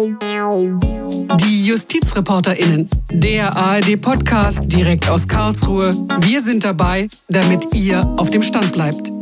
Die JustizreporterInnen, der ARD-Podcast direkt aus Karlsruhe. Wir sind dabei, damit ihr auf dem Stand bleibt.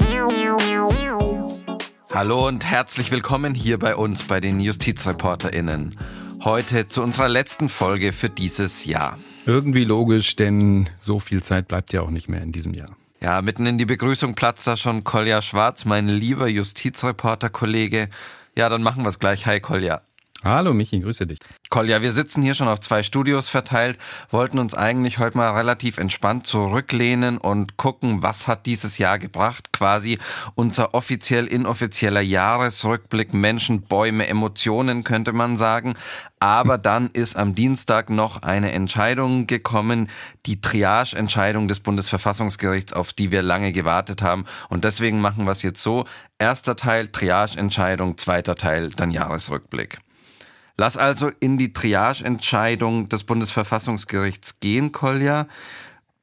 Hallo und herzlich willkommen hier bei uns bei den JustizreporterInnen. Heute zu unserer letzten Folge für dieses Jahr. Irgendwie logisch, denn so viel Zeit bleibt ja auch nicht mehr in diesem Jahr. Ja, mitten in die Begrüßung platzt da schon Kolja Schwarz, mein lieber Justizreporter-Kollege. Ja, dann machen wir es gleich. Hi Kolja. Hallo Michi, grüße dich. Kolja, wir sitzen hier schon auf zwei Studios verteilt, wollten uns eigentlich heute mal relativ entspannt zurücklehnen und gucken, was hat dieses Jahr gebracht. Quasi unser offiziell inoffizieller Jahresrückblick Menschen, Bäume, Emotionen könnte man sagen. Aber dann ist am Dienstag noch eine Entscheidung gekommen, die Triage-Entscheidung des Bundesverfassungsgerichts, auf die wir lange gewartet haben. Und deswegen machen wir es jetzt so. Erster Teil Triage-Entscheidung, zweiter Teil dann Jahresrückblick. Lass also in die Triage-Entscheidung des Bundesverfassungsgerichts gehen, Kolja.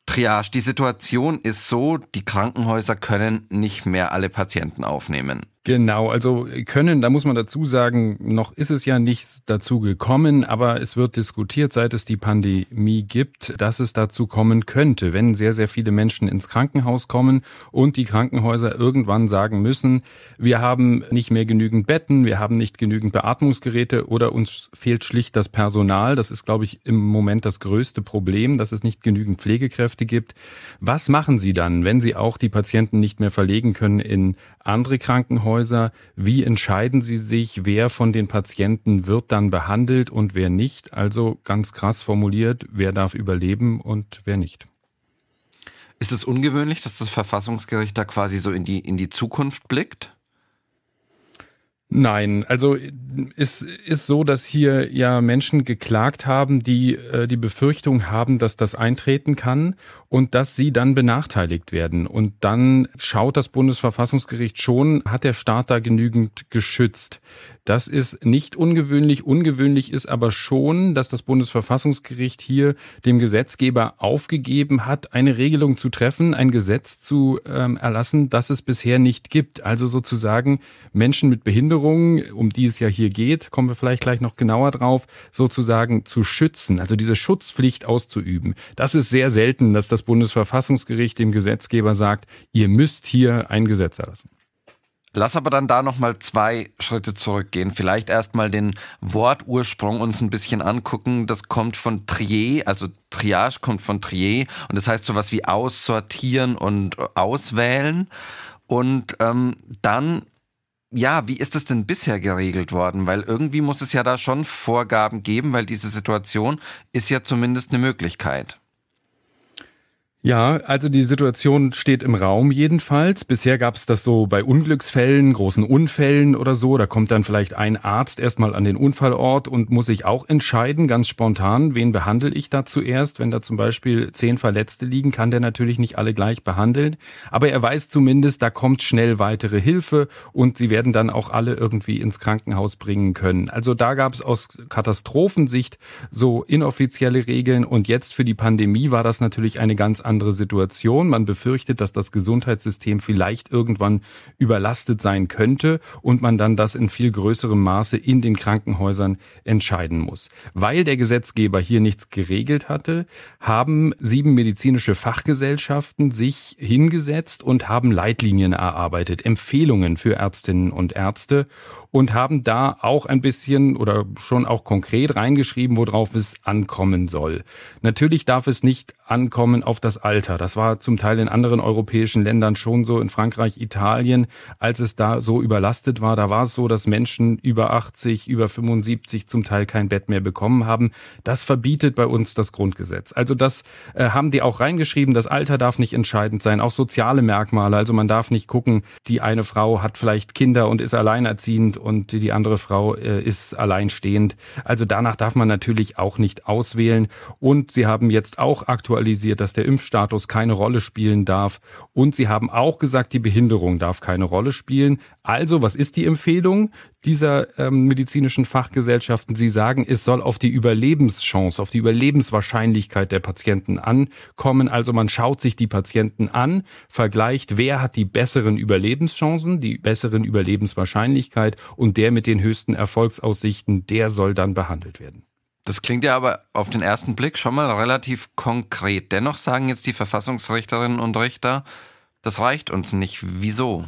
Triage, die Situation ist so, die Krankenhäuser können nicht mehr alle Patienten aufnehmen. Genau, also können, da muss man dazu sagen, noch ist es ja nicht dazu gekommen, aber es wird diskutiert, seit es die Pandemie gibt, dass es dazu kommen könnte, wenn sehr, sehr viele Menschen ins Krankenhaus kommen und die Krankenhäuser irgendwann sagen müssen, wir haben nicht mehr genügend Betten, wir haben nicht genügend Beatmungsgeräte oder uns fehlt schlicht das Personal. Das ist, glaube ich, im Moment das größte Problem, dass es nicht genügend Pflegekräfte gibt. Was machen Sie dann, wenn Sie auch die Patienten nicht mehr verlegen können in andere Krankenhäuser? Krankenhäuser. Wie entscheiden Sie sich, wer von den Patienten wird dann behandelt und wer nicht? Also ganz krass formuliert, wer darf überleben und wer nicht. Ist es ungewöhnlich, dass das Verfassungsgericht da quasi so in die, in die Zukunft blickt? Nein, also es ist so, dass hier ja Menschen geklagt haben, die äh, die Befürchtung haben, dass das eintreten kann und dass sie dann benachteiligt werden. Und dann schaut das Bundesverfassungsgericht schon, hat der Staat da genügend geschützt. Das ist nicht ungewöhnlich. Ungewöhnlich ist aber schon, dass das Bundesverfassungsgericht hier dem Gesetzgeber aufgegeben hat, eine Regelung zu treffen, ein Gesetz zu ähm, erlassen, das es bisher nicht gibt. Also sozusagen Menschen mit Behinderungen, um die es ja hier geht, kommen wir vielleicht gleich noch genauer drauf, sozusagen zu schützen, also diese Schutzpflicht auszuüben. Das ist sehr selten, dass das Bundesverfassungsgericht dem Gesetzgeber sagt, ihr müsst hier ein Gesetz erlassen. Lass aber dann da nochmal zwei Schritte zurückgehen. Vielleicht erstmal den Wortursprung uns ein bisschen angucken. Das kommt von Trier, also Triage kommt von Trier und das heißt sowas wie aussortieren und auswählen. Und ähm, dann ja, wie ist das denn bisher geregelt worden? Weil irgendwie muss es ja da schon Vorgaben geben, weil diese Situation ist ja zumindest eine Möglichkeit. Ja, also die Situation steht im Raum jedenfalls. Bisher gab es das so bei Unglücksfällen, großen Unfällen oder so. Da kommt dann vielleicht ein Arzt erstmal an den Unfallort und muss sich auch entscheiden, ganz spontan, wen behandle ich da zuerst. Wenn da zum Beispiel zehn Verletzte liegen, kann der natürlich nicht alle gleich behandeln. Aber er weiß zumindest, da kommt schnell weitere Hilfe und sie werden dann auch alle irgendwie ins Krankenhaus bringen können. Also da gab es aus Katastrophensicht so inoffizielle Regeln und jetzt für die Pandemie war das natürlich eine ganz andere andere Situation. Man befürchtet, dass das Gesundheitssystem vielleicht irgendwann überlastet sein könnte und man dann das in viel größerem Maße in den Krankenhäusern entscheiden muss. Weil der Gesetzgeber hier nichts geregelt hatte, haben sieben medizinische Fachgesellschaften sich hingesetzt und haben Leitlinien erarbeitet, Empfehlungen für Ärztinnen und Ärzte und haben da auch ein bisschen oder schon auch konkret reingeschrieben, worauf es ankommen soll. Natürlich darf es nicht ankommen auf das Alter. Das war zum Teil in anderen europäischen Ländern schon so, in Frankreich, Italien, als es da so überlastet war. Da war es so, dass Menschen über 80, über 75 zum Teil kein Bett mehr bekommen haben. Das verbietet bei uns das Grundgesetz. Also das äh, haben die auch reingeschrieben. Das Alter darf nicht entscheidend sein. Auch soziale Merkmale. Also man darf nicht gucken, die eine Frau hat vielleicht Kinder und ist alleinerziehend und die andere Frau äh, ist alleinstehend. Also danach darf man natürlich auch nicht auswählen. Und sie haben jetzt auch aktualisiert, dass der Impfstoff Gesundheitsstatus keine Rolle spielen darf. Und sie haben auch gesagt, die Behinderung darf keine Rolle spielen. Also, was ist die Empfehlung dieser ähm, medizinischen Fachgesellschaften? Sie sagen, es soll auf die Überlebenschance, auf die Überlebenswahrscheinlichkeit der Patienten ankommen. Also man schaut sich die Patienten an, vergleicht, wer hat die besseren Überlebenschancen, die besseren Überlebenswahrscheinlichkeit und der mit den höchsten Erfolgsaussichten, der soll dann behandelt werden. Das klingt ja aber auf den ersten Blick schon mal relativ konkret. Dennoch sagen jetzt die Verfassungsrichterinnen und Richter, das reicht uns nicht. Wieso?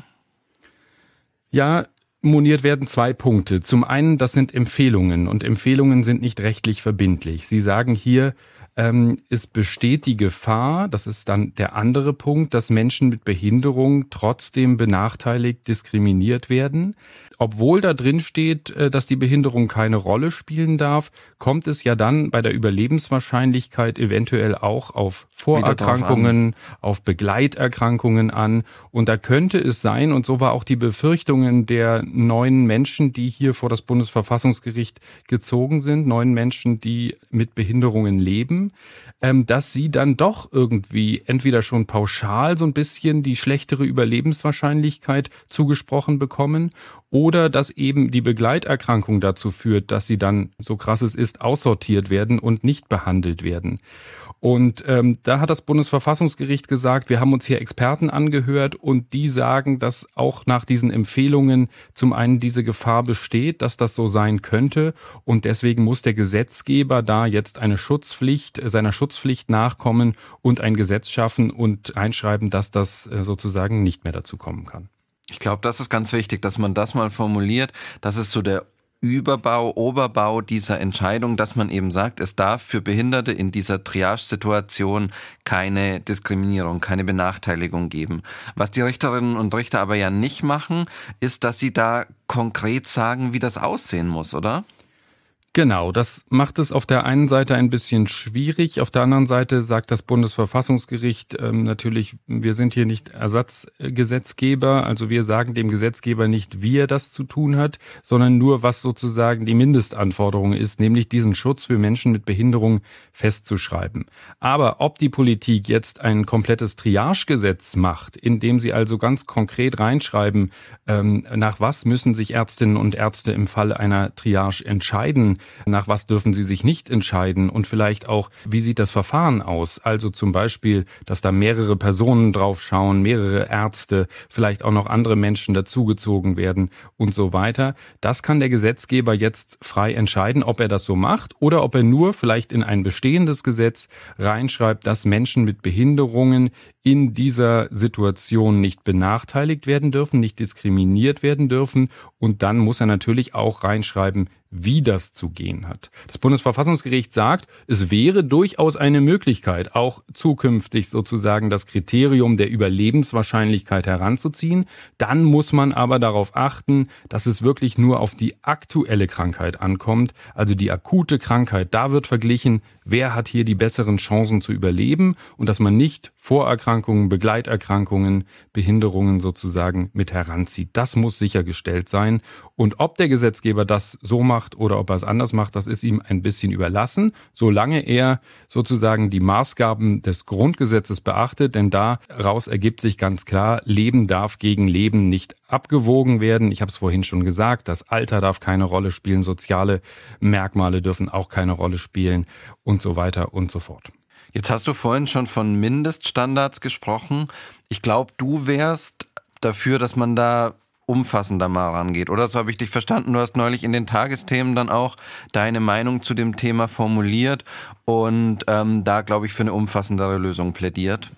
Ja, moniert werden zwei Punkte. Zum einen, das sind Empfehlungen und Empfehlungen sind nicht rechtlich verbindlich. Sie sagen hier, ähm, es besteht die Gefahr, das ist dann der andere Punkt, dass Menschen mit Behinderung trotzdem benachteiligt, diskriminiert werden. Obwohl da drin steht, äh, dass die Behinderung keine Rolle spielen darf, kommt es ja dann bei der Überlebenswahrscheinlichkeit eventuell auch auf Vorerkrankungen, auf Begleiterkrankungen an. Und da könnte es sein, und so war auch die Befürchtungen der neuen Menschen, die hier vor das Bundesverfassungsgericht gezogen sind, neun Menschen, die mit Behinderungen leben, ähm, dass sie dann doch irgendwie entweder schon pauschal so ein bisschen die schlechtere Überlebenswahrscheinlichkeit zugesprochen bekommen oder dass eben die Begleiterkrankung dazu führt, dass sie dann, so krass es ist, aussortiert werden und nicht behandelt werden. Und ähm, da hat das Bundesverfassungsgericht gesagt, wir haben uns hier Experten angehört und die sagen, dass auch nach diesen Empfehlungen zum einen diese Gefahr besteht, dass das so sein könnte. Und deswegen muss der Gesetzgeber da jetzt eine Schutzpflicht, äh, seiner Schutzpflicht nachkommen und ein Gesetz schaffen und einschreiben, dass das äh, sozusagen nicht mehr dazu kommen kann. Ich glaube, das ist ganz wichtig, dass man das mal formuliert. Das ist so der Überbau, Oberbau dieser Entscheidung, dass man eben sagt, es darf für Behinderte in dieser Triage-Situation keine Diskriminierung, keine Benachteiligung geben. Was die Richterinnen und Richter aber ja nicht machen, ist, dass sie da konkret sagen, wie das aussehen muss, oder? Genau, das macht es auf der einen Seite ein bisschen schwierig. Auf der anderen Seite sagt das Bundesverfassungsgericht ähm, natürlich, wir sind hier nicht Ersatzgesetzgeber. Also wir sagen dem Gesetzgeber nicht, wie er das zu tun hat, sondern nur, was sozusagen die Mindestanforderung ist, nämlich diesen Schutz für Menschen mit Behinderung festzuschreiben. Aber ob die Politik jetzt ein komplettes Triagegesetz macht, in dem sie also ganz konkret reinschreiben, ähm, nach was müssen sich Ärztinnen und Ärzte im Falle einer Triage entscheiden, nach was dürfen sie sich nicht entscheiden und vielleicht auch, wie sieht das Verfahren aus? Also zum Beispiel, dass da mehrere Personen drauf schauen, mehrere Ärzte, vielleicht auch noch andere Menschen dazugezogen werden und so weiter. Das kann der Gesetzgeber jetzt frei entscheiden, ob er das so macht oder ob er nur vielleicht in ein bestehendes Gesetz reinschreibt, dass Menschen mit Behinderungen in dieser Situation nicht benachteiligt werden dürfen, nicht diskriminiert werden dürfen. Und dann muss er natürlich auch reinschreiben, wie das zu gehen hat. Das Bundesverfassungsgericht sagt, es wäre durchaus eine Möglichkeit, auch zukünftig sozusagen das Kriterium der Überlebenswahrscheinlichkeit heranzuziehen. Dann muss man aber darauf achten, dass es wirklich nur auf die aktuelle Krankheit ankommt, also die akute Krankheit. Da wird verglichen, wer hat hier die besseren Chancen zu überleben und dass man nicht Vorerkrankungen, Begleiterkrankungen, Behinderungen sozusagen mit heranzieht. Das muss sichergestellt sein. Und ob der Gesetzgeber das so macht oder ob er es anders macht, das ist ihm ein bisschen überlassen, solange er sozusagen die Maßgaben des Grundgesetzes beachtet, denn daraus ergibt sich ganz klar, Leben darf gegen Leben nicht abgewogen werden. Ich habe es vorhin schon gesagt, das Alter darf keine Rolle spielen, soziale Merkmale dürfen auch keine Rolle spielen und so weiter und so fort. Jetzt hast du vorhin schon von Mindeststandards gesprochen. Ich glaube, du wärst dafür, dass man da umfassender mal rangeht. Oder so habe ich dich verstanden. Du hast neulich in den Tagesthemen dann auch deine Meinung zu dem Thema formuliert und ähm, da, glaube ich, für eine umfassendere Lösung plädiert.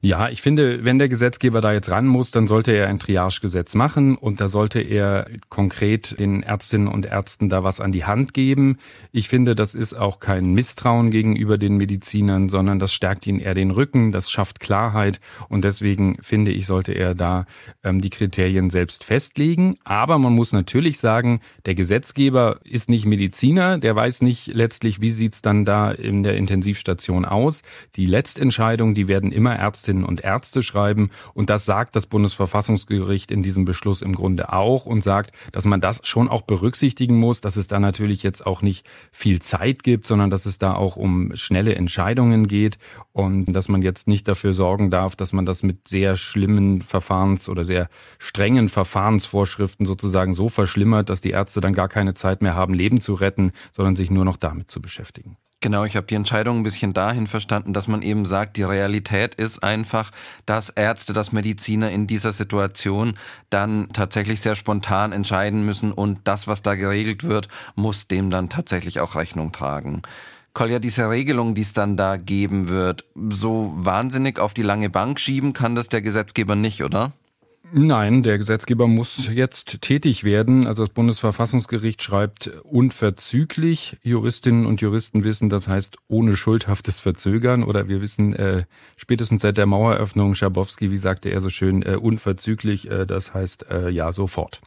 Ja, ich finde, wenn der Gesetzgeber da jetzt ran muss, dann sollte er ein Triagegesetz machen und da sollte er konkret den Ärztinnen und Ärzten da was an die Hand geben. Ich finde, das ist auch kein Misstrauen gegenüber den Medizinern, sondern das stärkt ihnen eher den Rücken, das schafft Klarheit und deswegen finde ich, sollte er da ähm, die Kriterien selbst festlegen. Aber man muss natürlich sagen, der Gesetzgeber ist nicht Mediziner, der weiß nicht letztlich, wie sieht's dann da in der Intensivstation aus. Die Letztentscheidung, die werden immer Ärzte Ärztinnen und Ärzte schreiben. Und das sagt das Bundesverfassungsgericht in diesem Beschluss im Grunde auch und sagt, dass man das schon auch berücksichtigen muss, dass es da natürlich jetzt auch nicht viel Zeit gibt, sondern dass es da auch um schnelle Entscheidungen geht und dass man jetzt nicht dafür sorgen darf, dass man das mit sehr schlimmen Verfahrens- oder sehr strengen Verfahrensvorschriften sozusagen so verschlimmert, dass die Ärzte dann gar keine Zeit mehr haben, Leben zu retten, sondern sich nur noch damit zu beschäftigen. Genau, ich habe die Entscheidung ein bisschen dahin verstanden, dass man eben sagt, die Realität ist einfach, dass Ärzte, dass Mediziner in dieser Situation dann tatsächlich sehr spontan entscheiden müssen und das, was da geregelt wird, muss dem dann tatsächlich auch Rechnung tragen. Kolja, diese Regelung, die es dann da geben wird, so wahnsinnig auf die lange Bank schieben kann das der Gesetzgeber nicht, oder? Nein, der Gesetzgeber muss jetzt tätig werden. Also das Bundesverfassungsgericht schreibt unverzüglich. Juristinnen und Juristen wissen, das heißt ohne schuldhaftes Verzögern. Oder wir wissen äh, spätestens seit der Maueröffnung, Schabowski, wie sagte er so schön, äh, unverzüglich, äh, das heißt äh, ja sofort.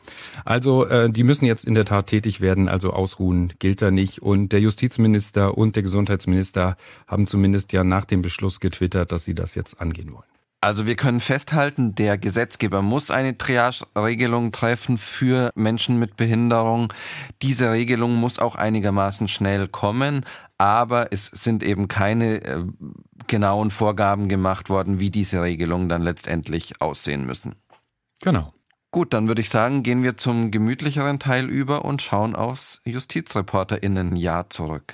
Also äh, die müssen jetzt in der Tat tätig werden, also ausruhen gilt da nicht. Und der Justizminister und der Gesundheitsminister haben zumindest ja nach dem Beschluss getwittert, dass sie das jetzt angehen wollen. Also wir können festhalten, der Gesetzgeber muss eine Triage-Regelung treffen für Menschen mit Behinderung. Diese Regelung muss auch einigermaßen schnell kommen, aber es sind eben keine äh, genauen Vorgaben gemacht worden, wie diese Regelungen dann letztendlich aussehen müssen. Genau. Gut, dann würde ich sagen, gehen wir zum gemütlicheren Teil über und schauen aufs Justizreporterinnenjahr zurück.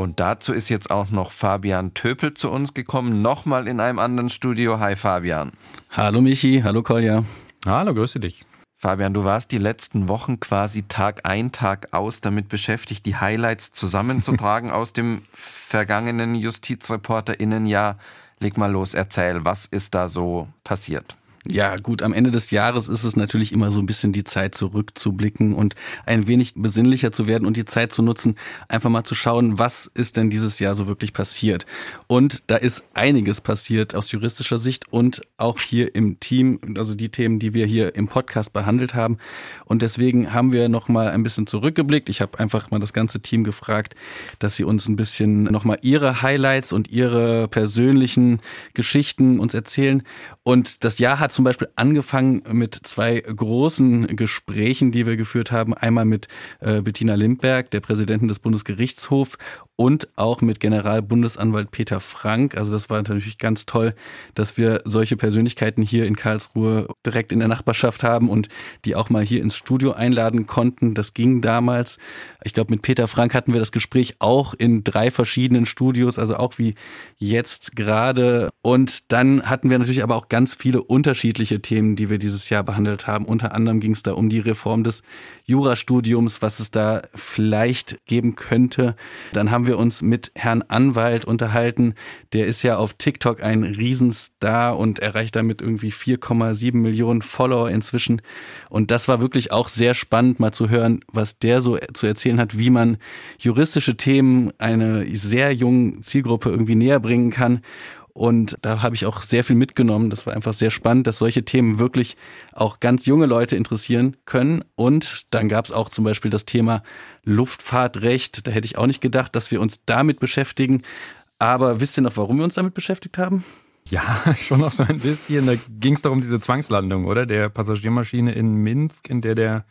Und dazu ist jetzt auch noch Fabian Töpel zu uns gekommen, nochmal in einem anderen Studio. Hi Fabian. Hallo Michi, hallo Kolja. Hallo, grüße dich. Fabian, du warst die letzten Wochen quasi Tag ein, Tag aus damit beschäftigt, die Highlights zusammenzutragen aus dem vergangenen JustizreporterInnenjahr. Leg mal los, erzähl, was ist da so passiert? Ja, gut, am Ende des Jahres ist es natürlich immer so ein bisschen die Zeit zurückzublicken und ein wenig besinnlicher zu werden und die Zeit zu nutzen, einfach mal zu schauen, was ist denn dieses Jahr so wirklich passiert. Und da ist einiges passiert aus juristischer Sicht und auch hier im Team, also die Themen, die wir hier im Podcast behandelt haben. Und deswegen haben wir nochmal ein bisschen zurückgeblickt. Ich habe einfach mal das ganze Team gefragt, dass sie uns ein bisschen nochmal ihre Highlights und ihre persönlichen Geschichten uns erzählen. Und das Jahr hat zum Beispiel angefangen mit zwei großen Gesprächen, die wir geführt haben. Einmal mit äh, Bettina Limberg, der Präsidentin des Bundesgerichtshofs, und auch mit Generalbundesanwalt Peter Frank. Also das war natürlich ganz toll, dass wir solche Persönlichkeiten hier in Karlsruhe direkt in der Nachbarschaft haben und die auch mal hier ins Studio einladen konnten. Das ging damals. Ich glaube, mit Peter Frank hatten wir das Gespräch auch in drei verschiedenen Studios, also auch wie jetzt gerade. Und dann hatten wir natürlich aber auch ganz viele unterschiedliche Themen, die wir dieses Jahr behandelt haben. Unter anderem ging es da um die Reform des Jurastudiums, was es da vielleicht geben könnte. Dann haben wir uns mit Herrn Anwalt unterhalten. Der ist ja auf TikTok ein Riesenstar und erreicht damit irgendwie 4,7 Millionen Follower inzwischen. Und das war wirklich auch sehr spannend, mal zu hören, was der so zu erzählen hat, wie man juristische Themen einer sehr jungen Zielgruppe irgendwie näher bringen kann. Und da habe ich auch sehr viel mitgenommen. Das war einfach sehr spannend, dass solche Themen wirklich auch ganz junge Leute interessieren können. Und dann gab es auch zum Beispiel das Thema Luftfahrtrecht. Da hätte ich auch nicht gedacht, dass wir uns damit beschäftigen. Aber wisst ihr noch, warum wir uns damit beschäftigt haben? Ja, schon noch so ein bisschen. Da ging es darum, diese Zwangslandung, oder? Der Passagiermaschine in Minsk, in der der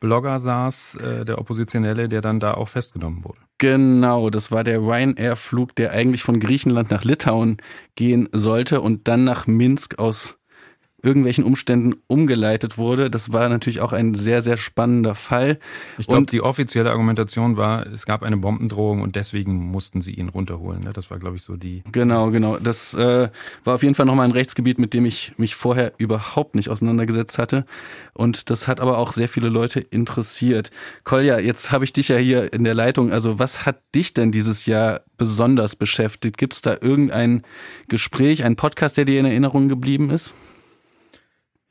Blogger saß, äh, der Oppositionelle, der dann da auch festgenommen wurde. Genau, das war der Ryanair-Flug, der eigentlich von Griechenland nach Litauen gehen sollte und dann nach Minsk aus irgendwelchen Umständen umgeleitet wurde. Das war natürlich auch ein sehr, sehr spannender Fall. Ich glaube, die offizielle Argumentation war, es gab eine Bombendrohung und deswegen mussten sie ihn runterholen. Ne? Das war, glaube ich, so die. Genau, genau. Das äh, war auf jeden Fall nochmal ein Rechtsgebiet, mit dem ich mich vorher überhaupt nicht auseinandergesetzt hatte. Und das hat aber auch sehr viele Leute interessiert. Kolja, jetzt habe ich dich ja hier in der Leitung. Also was hat dich denn dieses Jahr besonders beschäftigt? Gibt es da irgendein Gespräch, ein Podcast, der dir in Erinnerung geblieben ist?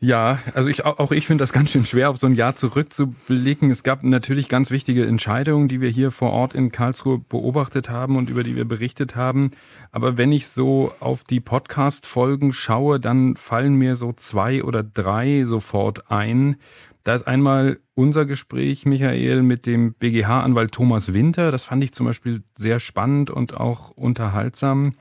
Ja, also ich, auch ich finde das ganz schön schwer, auf so ein Jahr zurückzublicken. Es gab natürlich ganz wichtige Entscheidungen, die wir hier vor Ort in Karlsruhe beobachtet haben und über die wir berichtet haben. Aber wenn ich so auf die Podcast-Folgen schaue, dann fallen mir so zwei oder drei sofort ein. Da ist einmal unser Gespräch, Michael, mit dem BGH-Anwalt Thomas Winter. Das fand ich zum Beispiel sehr spannend und auch unterhaltsam.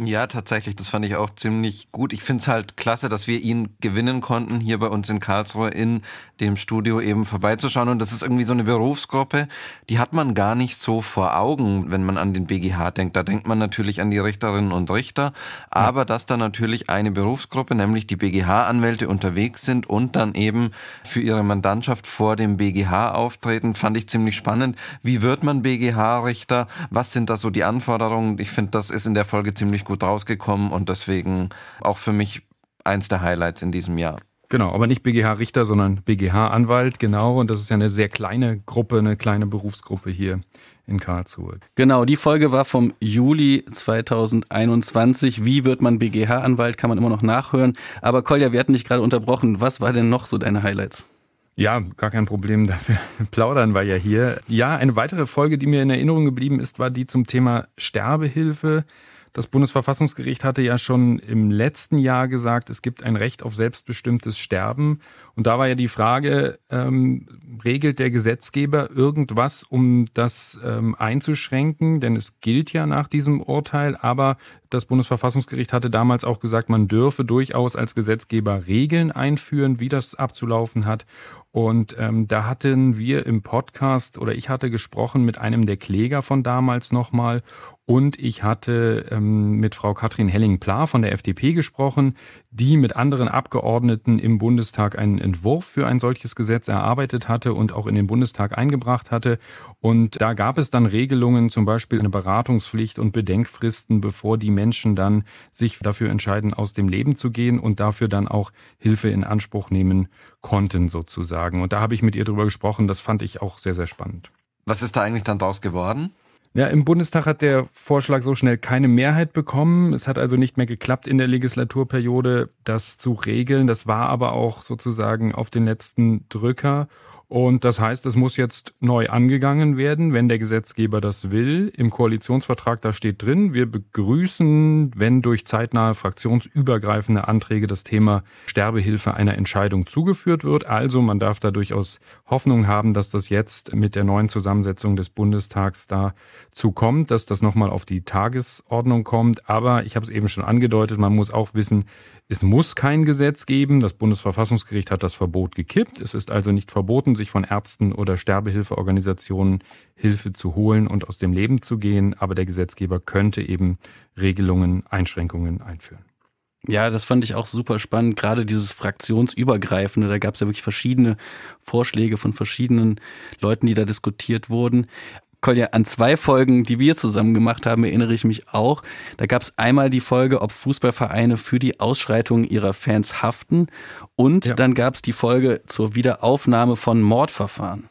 Ja, tatsächlich, das fand ich auch ziemlich gut. Ich finde es halt klasse, dass wir ihn gewinnen konnten, hier bei uns in Karlsruhe in dem Studio eben vorbeizuschauen. Und das ist irgendwie so eine Berufsgruppe, die hat man gar nicht so vor Augen, wenn man an den BGH denkt. Da denkt man natürlich an die Richterinnen und Richter, aber ja. dass da natürlich eine Berufsgruppe, nämlich die BGH-Anwälte unterwegs sind und dann eben für ihre Mandantschaft vor dem BGH auftreten, fand ich ziemlich spannend. Wie wird man BGH-Richter? Was sind da so die Anforderungen? Ich finde, das ist in der Folge ziemlich gut rausgekommen und deswegen auch für mich eins der Highlights in diesem Jahr. Genau, aber nicht BGH-Richter, sondern BGH-Anwalt, genau. Und das ist ja eine sehr kleine Gruppe, eine kleine Berufsgruppe hier in Karlsruhe. Genau, die Folge war vom Juli 2021. Wie wird man BGH-Anwalt, kann man immer noch nachhören. Aber Kolja, wir hatten dich gerade unterbrochen. Was war denn noch so deine Highlights? Ja, gar kein Problem dafür. Plaudern war ja hier. Ja, eine weitere Folge, die mir in Erinnerung geblieben ist, war die zum Thema Sterbehilfe. Das Bundesverfassungsgericht hatte ja schon im letzten Jahr gesagt, es gibt ein Recht auf selbstbestimmtes Sterben. Und da war ja die Frage, ähm, regelt der Gesetzgeber irgendwas, um das ähm, einzuschränken? Denn es gilt ja nach diesem Urteil, aber das Bundesverfassungsgericht hatte damals auch gesagt, man dürfe durchaus als Gesetzgeber Regeln einführen, wie das abzulaufen hat. Und ähm, da hatten wir im Podcast oder ich hatte gesprochen mit einem der Kläger von damals nochmal und ich hatte ähm, mit Frau Katrin Helling-Pla von der FDP gesprochen, die mit anderen Abgeordneten im Bundestag einen Entwurf für ein solches Gesetz erarbeitet hatte und auch in den Bundestag eingebracht hatte. Und da gab es dann Regelungen, zum Beispiel eine Beratungspflicht und Bedenkfristen, bevor die Menschen dann sich dafür entscheiden, aus dem Leben zu gehen und dafür dann auch Hilfe in Anspruch nehmen konnten, sozusagen. Und da habe ich mit ihr drüber gesprochen. Das fand ich auch sehr, sehr spannend. Was ist da eigentlich dann draus geworden? Ja, im Bundestag hat der Vorschlag so schnell keine Mehrheit bekommen. Es hat also nicht mehr geklappt in der Legislaturperiode, das zu regeln. Das war aber auch sozusagen auf den letzten Drücker. Und das heißt, es muss jetzt neu angegangen werden, wenn der Gesetzgeber das will. Im Koalitionsvertrag, da steht drin, wir begrüßen, wenn durch zeitnahe fraktionsübergreifende Anträge das Thema Sterbehilfe einer Entscheidung zugeführt wird. Also man darf da durchaus Hoffnung haben, dass das jetzt mit der neuen Zusammensetzung des Bundestags dazu kommt, dass das nochmal auf die Tagesordnung kommt. Aber ich habe es eben schon angedeutet, man muss auch wissen, es muss kein Gesetz geben. Das Bundesverfassungsgericht hat das Verbot gekippt. Es ist also nicht verboten, sich von Ärzten oder Sterbehilfeorganisationen Hilfe zu holen und aus dem Leben zu gehen. Aber der Gesetzgeber könnte eben Regelungen, Einschränkungen einführen. Ja, das fand ich auch super spannend. Gerade dieses Fraktionsübergreifende, da gab es ja wirklich verschiedene Vorschläge von verschiedenen Leuten, die da diskutiert wurden. Kolja, an zwei Folgen, die wir zusammen gemacht haben, erinnere ich mich auch. Da gab es einmal die Folge, ob Fußballvereine für die Ausschreitungen ihrer Fans haften. Und ja. dann gab es die Folge zur Wiederaufnahme von Mordverfahren.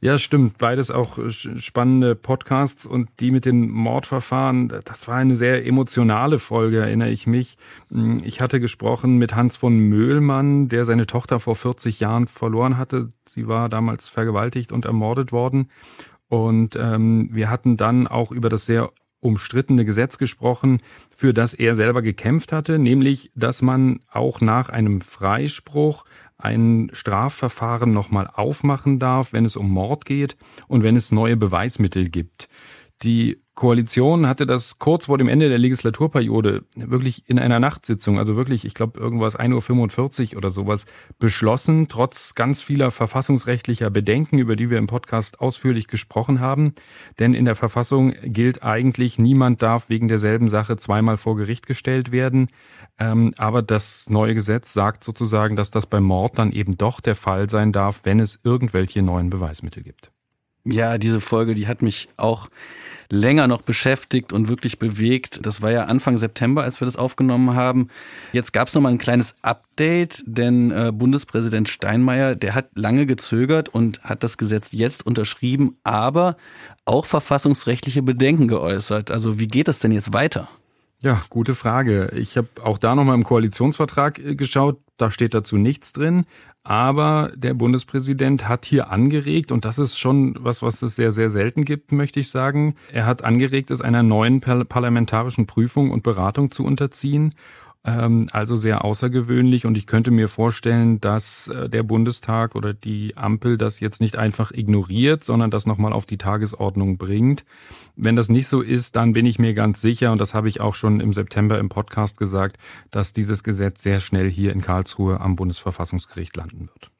Ja, stimmt. Beides auch spannende Podcasts und die mit den Mordverfahren, das war eine sehr emotionale Folge, erinnere ich mich. Hm, ich hatte gesprochen mit Hans von Möhlmann, der seine Tochter vor 40 Jahren verloren hatte. Sie war damals vergewaltigt und ermordet worden. Und ähm, wir hatten dann auch über das sehr umstrittene Gesetz gesprochen, für das er selber gekämpft hatte, nämlich, dass man auch nach einem Freispruch ein Strafverfahren nochmal aufmachen darf, wenn es um Mord geht und wenn es neue Beweismittel gibt. Die Koalition hatte das kurz vor dem Ende der Legislaturperiode wirklich in einer Nachtsitzung, also wirklich, ich glaube, irgendwas 1.45 Uhr oder sowas, beschlossen, trotz ganz vieler verfassungsrechtlicher Bedenken, über die wir im Podcast ausführlich gesprochen haben. Denn in der Verfassung gilt eigentlich, niemand darf wegen derselben Sache zweimal vor Gericht gestellt werden. Ähm, aber das neue Gesetz sagt sozusagen, dass das beim Mord dann eben doch der Fall sein darf, wenn es irgendwelche neuen Beweismittel gibt. Ja, diese Folge, die hat mich auch länger noch beschäftigt und wirklich bewegt. Das war ja Anfang September, als wir das aufgenommen haben. Jetzt gab es nochmal ein kleines Update, denn äh, Bundespräsident Steinmeier, der hat lange gezögert und hat das Gesetz jetzt unterschrieben, aber auch verfassungsrechtliche Bedenken geäußert. Also wie geht das denn jetzt weiter? Ja, gute Frage. Ich habe auch da nochmal im Koalitionsvertrag äh, geschaut. Da steht dazu nichts drin. Aber der Bundespräsident hat hier angeregt, und das ist schon was, was es sehr, sehr selten gibt, möchte ich sagen. Er hat angeregt, es einer neuen parlamentarischen Prüfung und Beratung zu unterziehen. Ähm, also sehr außergewöhnlich und ich könnte mir vorstellen, dass äh, der Bundestag oder die Ampel das jetzt nicht einfach ignoriert, sondern das nochmal auf die Tagesordnung bringt. Wenn das nicht so ist, dann bin ich mir ganz sicher, und das habe ich auch schon im September im Podcast gesagt, dass dieses Gesetz sehr schnell hier in Karlsruhe am Bundesverfassungsgericht landen wird.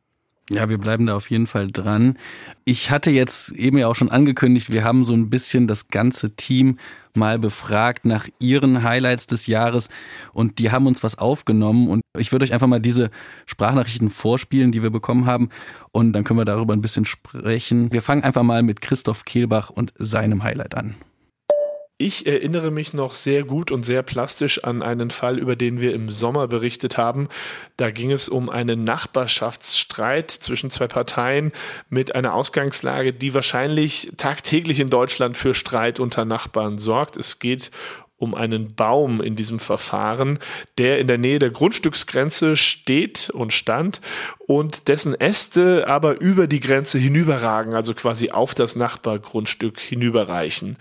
Ja, wir bleiben da auf jeden Fall dran. Ich hatte jetzt eben ja auch schon angekündigt, wir haben so ein bisschen das ganze Team mal befragt nach ihren Highlights des Jahres und die haben uns was aufgenommen und ich würde euch einfach mal diese Sprachnachrichten vorspielen, die wir bekommen haben und dann können wir darüber ein bisschen sprechen. Wir fangen einfach mal mit Christoph Kehlbach und seinem Highlight an. Ich erinnere mich noch sehr gut und sehr plastisch an einen Fall, über den wir im Sommer berichtet haben. Da ging es um einen Nachbarschaftsstreit zwischen zwei Parteien mit einer Ausgangslage, die wahrscheinlich tagtäglich in Deutschland für Streit unter Nachbarn sorgt. Es geht um einen Baum in diesem Verfahren, der in der Nähe der Grundstücksgrenze steht und stand und dessen Äste aber über die Grenze hinüberragen, also quasi auf das Nachbargrundstück hinüberreichen.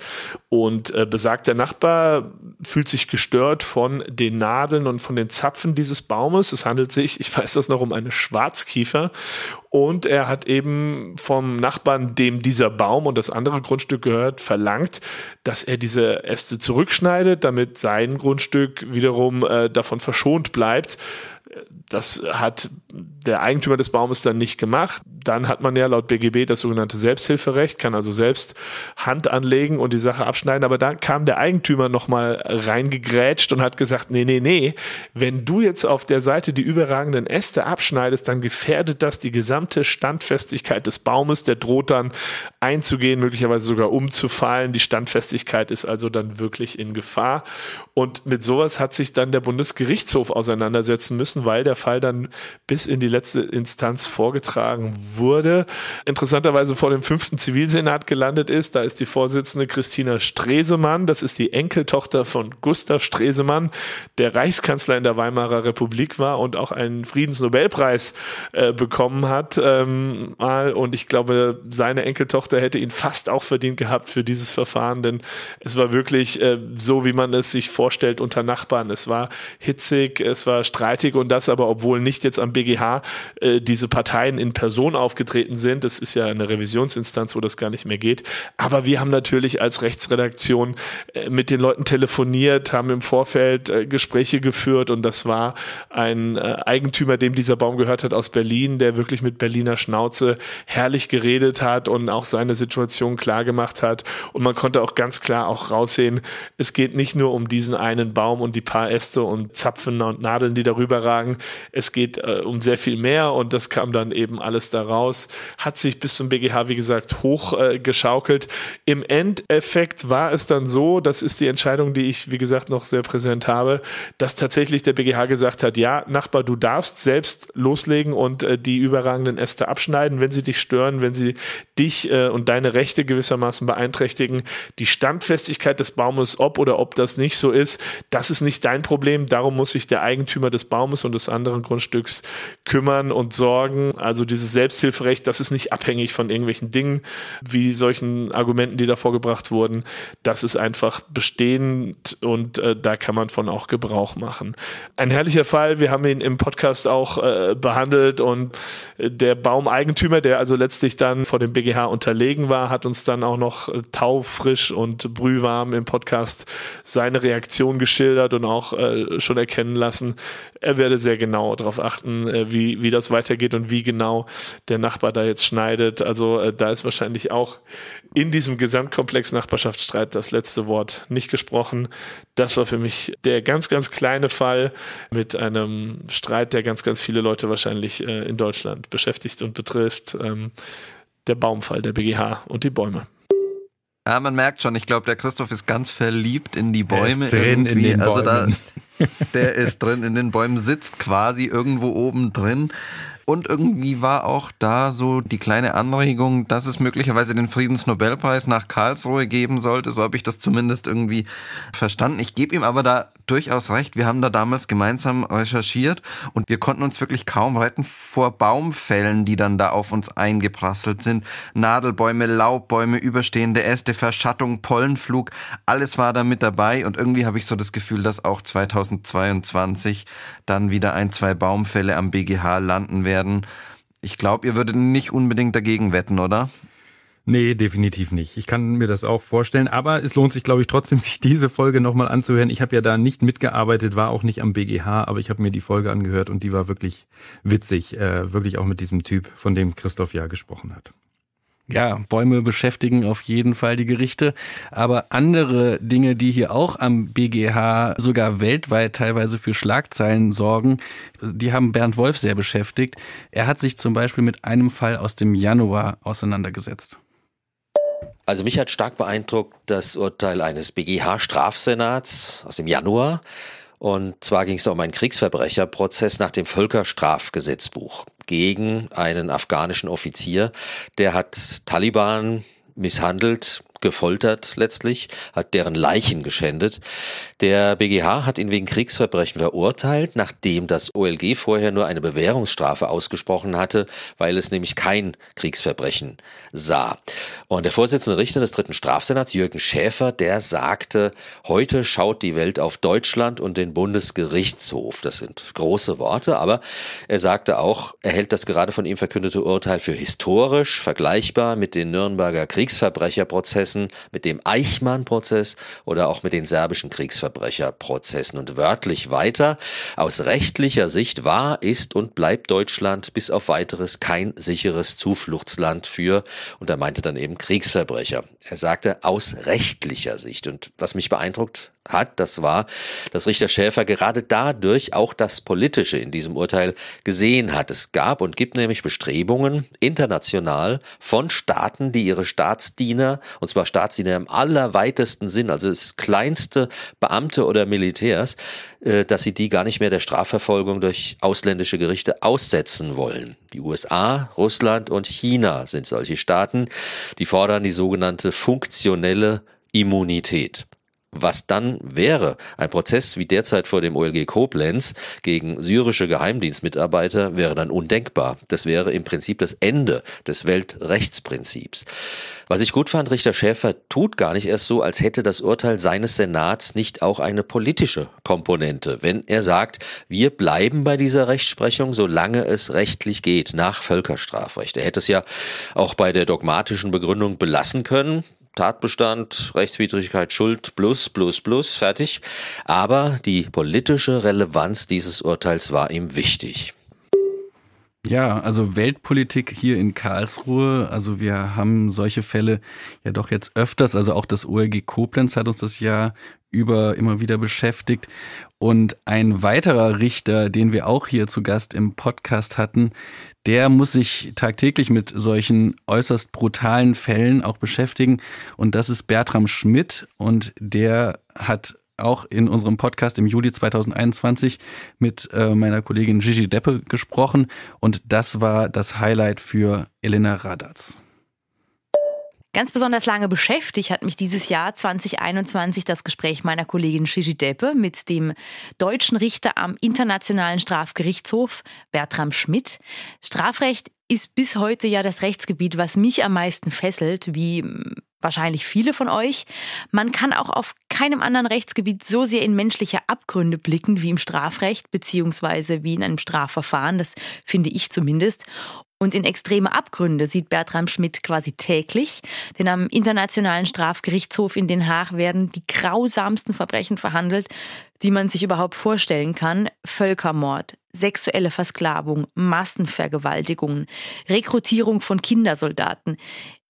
Und äh, besagter Nachbar fühlt sich gestört von den Nadeln und von den Zapfen dieses Baumes. Es handelt sich, ich weiß das noch, um eine Schwarzkiefer. Und er hat eben vom Nachbarn, dem dieser Baum und das andere Grundstück gehört, verlangt, dass er diese Äste zurückschneidet, damit sein Grundstück wiederum äh, davon verschont bleibt. Das hat der Eigentümer des Baumes dann nicht gemacht. Dann hat man ja laut BGB das sogenannte Selbsthilferecht, kann also selbst Hand anlegen und die Sache abschneiden. Aber dann kam der Eigentümer nochmal reingegrätscht und hat gesagt, nee, nee, nee, wenn du jetzt auf der Seite die überragenden Äste abschneidest, dann gefährdet das die gesamte Standfestigkeit des Baumes. Der droht dann einzugehen, möglicherweise sogar umzufallen. Die Standfestigkeit ist also dann wirklich in Gefahr. Und mit sowas hat sich dann der Bundesgerichtshof auseinandersetzen müssen, weil der Fall dann bis in die letzte Instanz vorgetragen wurde. Interessanterweise vor dem fünften Zivilsenat gelandet ist. Da ist die Vorsitzende Christina Stresemann. Das ist die Enkeltochter von Gustav Stresemann, der Reichskanzler in der Weimarer Republik war und auch einen Friedensnobelpreis äh, bekommen hat. Ähm, mal. Und ich glaube, seine Enkeltochter hätte ihn fast auch verdient gehabt für dieses Verfahren, denn es war wirklich äh, so, wie man es sich vorstellt unter Nachbarn. Es war hitzig, es war streitig und das aber, obwohl nicht jetzt am BGH äh, diese Parteien in Person aufgetreten sind. Das ist ja eine Revisionsinstanz, wo das gar nicht mehr geht. Aber wir haben natürlich als Rechtsredaktion äh, mit den Leuten telefoniert, haben im Vorfeld äh, Gespräche geführt und das war ein äh, Eigentümer, dem dieser Baum gehört hat aus Berlin, der wirklich mit Berliner Schnauze herrlich geredet hat und auch seine Situation klar gemacht hat. Und man konnte auch ganz klar auch raussehen, es geht nicht nur um diesen einen Baum und die paar Äste und Zapfen und Nadeln, die darüber ragen. Es geht äh, um sehr viel mehr und das kam dann eben alles daraus. Hat sich bis zum BGH, wie gesagt, hochgeschaukelt. Äh, Im Endeffekt war es dann so, das ist die Entscheidung, die ich, wie gesagt, noch sehr präsent habe, dass tatsächlich der BGH gesagt hat, ja, Nachbar, du darfst selbst loslegen und äh, die überragenden Äste abschneiden, wenn sie dich stören, wenn sie dich äh, und deine Rechte gewissermaßen beeinträchtigen. Die Standfestigkeit des Baumes, ob oder ob das nicht so ist, das ist nicht dein Problem. Darum muss sich der Eigentümer des Baumes und des anderen Grundstücks kümmern und sorgen. Also dieses Selbsthilferecht, das ist nicht abhängig von irgendwelchen Dingen, wie solchen Argumenten, die da vorgebracht wurden. Das ist einfach bestehend und äh, da kann man von auch Gebrauch machen. Ein herrlicher Fall, wir haben ihn im Podcast auch äh, behandelt und äh, der Baumeigentümer, der also letztlich dann vor dem BGH unterlegen war, hat uns dann auch noch äh, taufrisch und brühwarm im Podcast seine Reaktion geschildert und auch äh, schon erkennen lassen, er werde sehr genau darauf achten, äh, wie, wie das weitergeht und wie genau der Nachbar da jetzt schneidet. Also äh, da ist wahrscheinlich auch in diesem Gesamtkomplex Nachbarschaftsstreit das letzte Wort nicht gesprochen. Das war für mich der ganz, ganz kleine Fall mit einem Streit, der ganz, ganz viele Leute wahrscheinlich äh, in Deutschland beschäftigt und betrifft. Ähm, der Baumfall der BGH und die Bäume. Ja, man merkt schon, ich glaube, der Christoph ist ganz verliebt in die Bäume. Er ist drin irgendwie. in den Bäumen. Also da, der ist drin in den Bäumen, sitzt quasi irgendwo oben drin. Und irgendwie war auch da so die kleine Anregung, dass es möglicherweise den Friedensnobelpreis nach Karlsruhe geben sollte. So habe ich das zumindest irgendwie verstanden. Ich gebe ihm aber da durchaus recht. Wir haben da damals gemeinsam recherchiert und wir konnten uns wirklich kaum retten vor Baumfällen, die dann da auf uns eingeprasselt sind. Nadelbäume, Laubbäume, überstehende Äste, Verschattung, Pollenflug, alles war da mit dabei und irgendwie habe ich so das Gefühl, dass auch 2022 dann wieder ein, zwei Baumfälle am BGH landen werden werden. Ich glaube, ihr würdet nicht unbedingt dagegen wetten, oder? Nee, definitiv nicht. Ich kann mir das auch vorstellen, aber es lohnt sich, glaube ich, trotzdem, sich diese Folge nochmal anzuhören. Ich habe ja da nicht mitgearbeitet, war auch nicht am BGH, aber ich habe mir die Folge angehört und die war wirklich witzig, äh, wirklich auch mit diesem Typ, von dem Christoph ja gesprochen hat. Ja, Bäume beschäftigen auf jeden Fall die Gerichte. Aber andere Dinge, die hier auch am BGH sogar weltweit teilweise für Schlagzeilen sorgen, die haben Bernd Wolf sehr beschäftigt. Er hat sich zum Beispiel mit einem Fall aus dem Januar auseinandergesetzt. Also mich hat stark beeindruckt das Urteil eines BGH-Strafsenats aus dem Januar. Und zwar ging es um einen Kriegsverbrecherprozess nach dem Völkerstrafgesetzbuch gegen einen afghanischen Offizier. Der hat Taliban misshandelt, gefoltert letztlich, hat deren Leichen geschändet. Der BGH hat ihn wegen Kriegsverbrechen verurteilt, nachdem das OLG vorher nur eine Bewährungsstrafe ausgesprochen hatte, weil es nämlich kein Kriegsverbrechen sah. Und der Vorsitzende Richter des dritten Strafsenats, Jürgen Schäfer, der sagte, heute schaut die Welt auf Deutschland und den Bundesgerichtshof. Das sind große Worte, aber er sagte auch, er hält das gerade von ihm verkündete Urteil für historisch, vergleichbar mit den Nürnberger Kriegsverbrecherprozessen Prozessen, mit dem Eichmann-Prozess oder auch mit den serbischen Kriegsverbrecherprozessen. Und wörtlich weiter, aus rechtlicher Sicht war, ist und bleibt Deutschland bis auf weiteres kein sicheres Zufluchtsland für, und er meinte dann eben Kriegsverbrecher. Er sagte aus rechtlicher Sicht. Und was mich beeindruckt hat, das war, dass Richter Schäfer gerade dadurch auch das Politische in diesem Urteil gesehen hat. Es gab und gibt nämlich Bestrebungen international von Staaten, die ihre Staatsdiener, und zwar Staatsdiener im allerweitesten Sinn, also das kleinste Beamte oder Militärs, äh, dass sie die gar nicht mehr der Strafverfolgung durch ausländische Gerichte aussetzen wollen. Die USA, Russland und China sind solche Staaten, die fordern die sogenannte funktionelle Immunität. Was dann wäre, ein Prozess wie derzeit vor dem OLG Koblenz gegen syrische Geheimdienstmitarbeiter wäre dann undenkbar. Das wäre im Prinzip das Ende des Weltrechtsprinzips. Was ich gut fand, Richter Schäfer tut gar nicht erst so, als hätte das Urteil seines Senats nicht auch eine politische Komponente. Wenn er sagt, wir bleiben bei dieser Rechtsprechung, solange es rechtlich geht, nach Völkerstrafrecht. Er hätte es ja auch bei der dogmatischen Begründung belassen können. Tatbestand, Rechtswidrigkeit, Schuld, plus, plus, plus, fertig. Aber die politische Relevanz dieses Urteils war ihm wichtig. Ja, also Weltpolitik hier in Karlsruhe. Also wir haben solche Fälle ja doch jetzt öfters. Also auch das OLG Koblenz hat uns das Jahr über immer wieder beschäftigt. Und ein weiterer Richter, den wir auch hier zu Gast im Podcast hatten, der muss sich tagtäglich mit solchen äußerst brutalen Fällen auch beschäftigen. Und das ist Bertram Schmidt und der hat auch in unserem Podcast im Juli 2021 mit äh, meiner Kollegin Gigi Deppe gesprochen und das war das Highlight für Elena Radatz. Ganz besonders lange beschäftigt hat mich dieses Jahr 2021 das Gespräch meiner Kollegin Gigi Deppe mit dem deutschen Richter am Internationalen Strafgerichtshof Bertram Schmidt. Strafrecht ist bis heute ja das Rechtsgebiet, was mich am meisten fesselt, wie wahrscheinlich viele von euch. Man kann auch auf keinem anderen Rechtsgebiet so sehr in menschliche Abgründe blicken wie im Strafrecht beziehungsweise wie in einem Strafverfahren, das finde ich zumindest. Und in extreme Abgründe sieht Bertram Schmidt quasi täglich, denn am Internationalen Strafgerichtshof in Den Haag werden die grausamsten Verbrechen verhandelt, die man sich überhaupt vorstellen kann. Völkermord, sexuelle Versklavung, Massenvergewaltigungen, Rekrutierung von Kindersoldaten.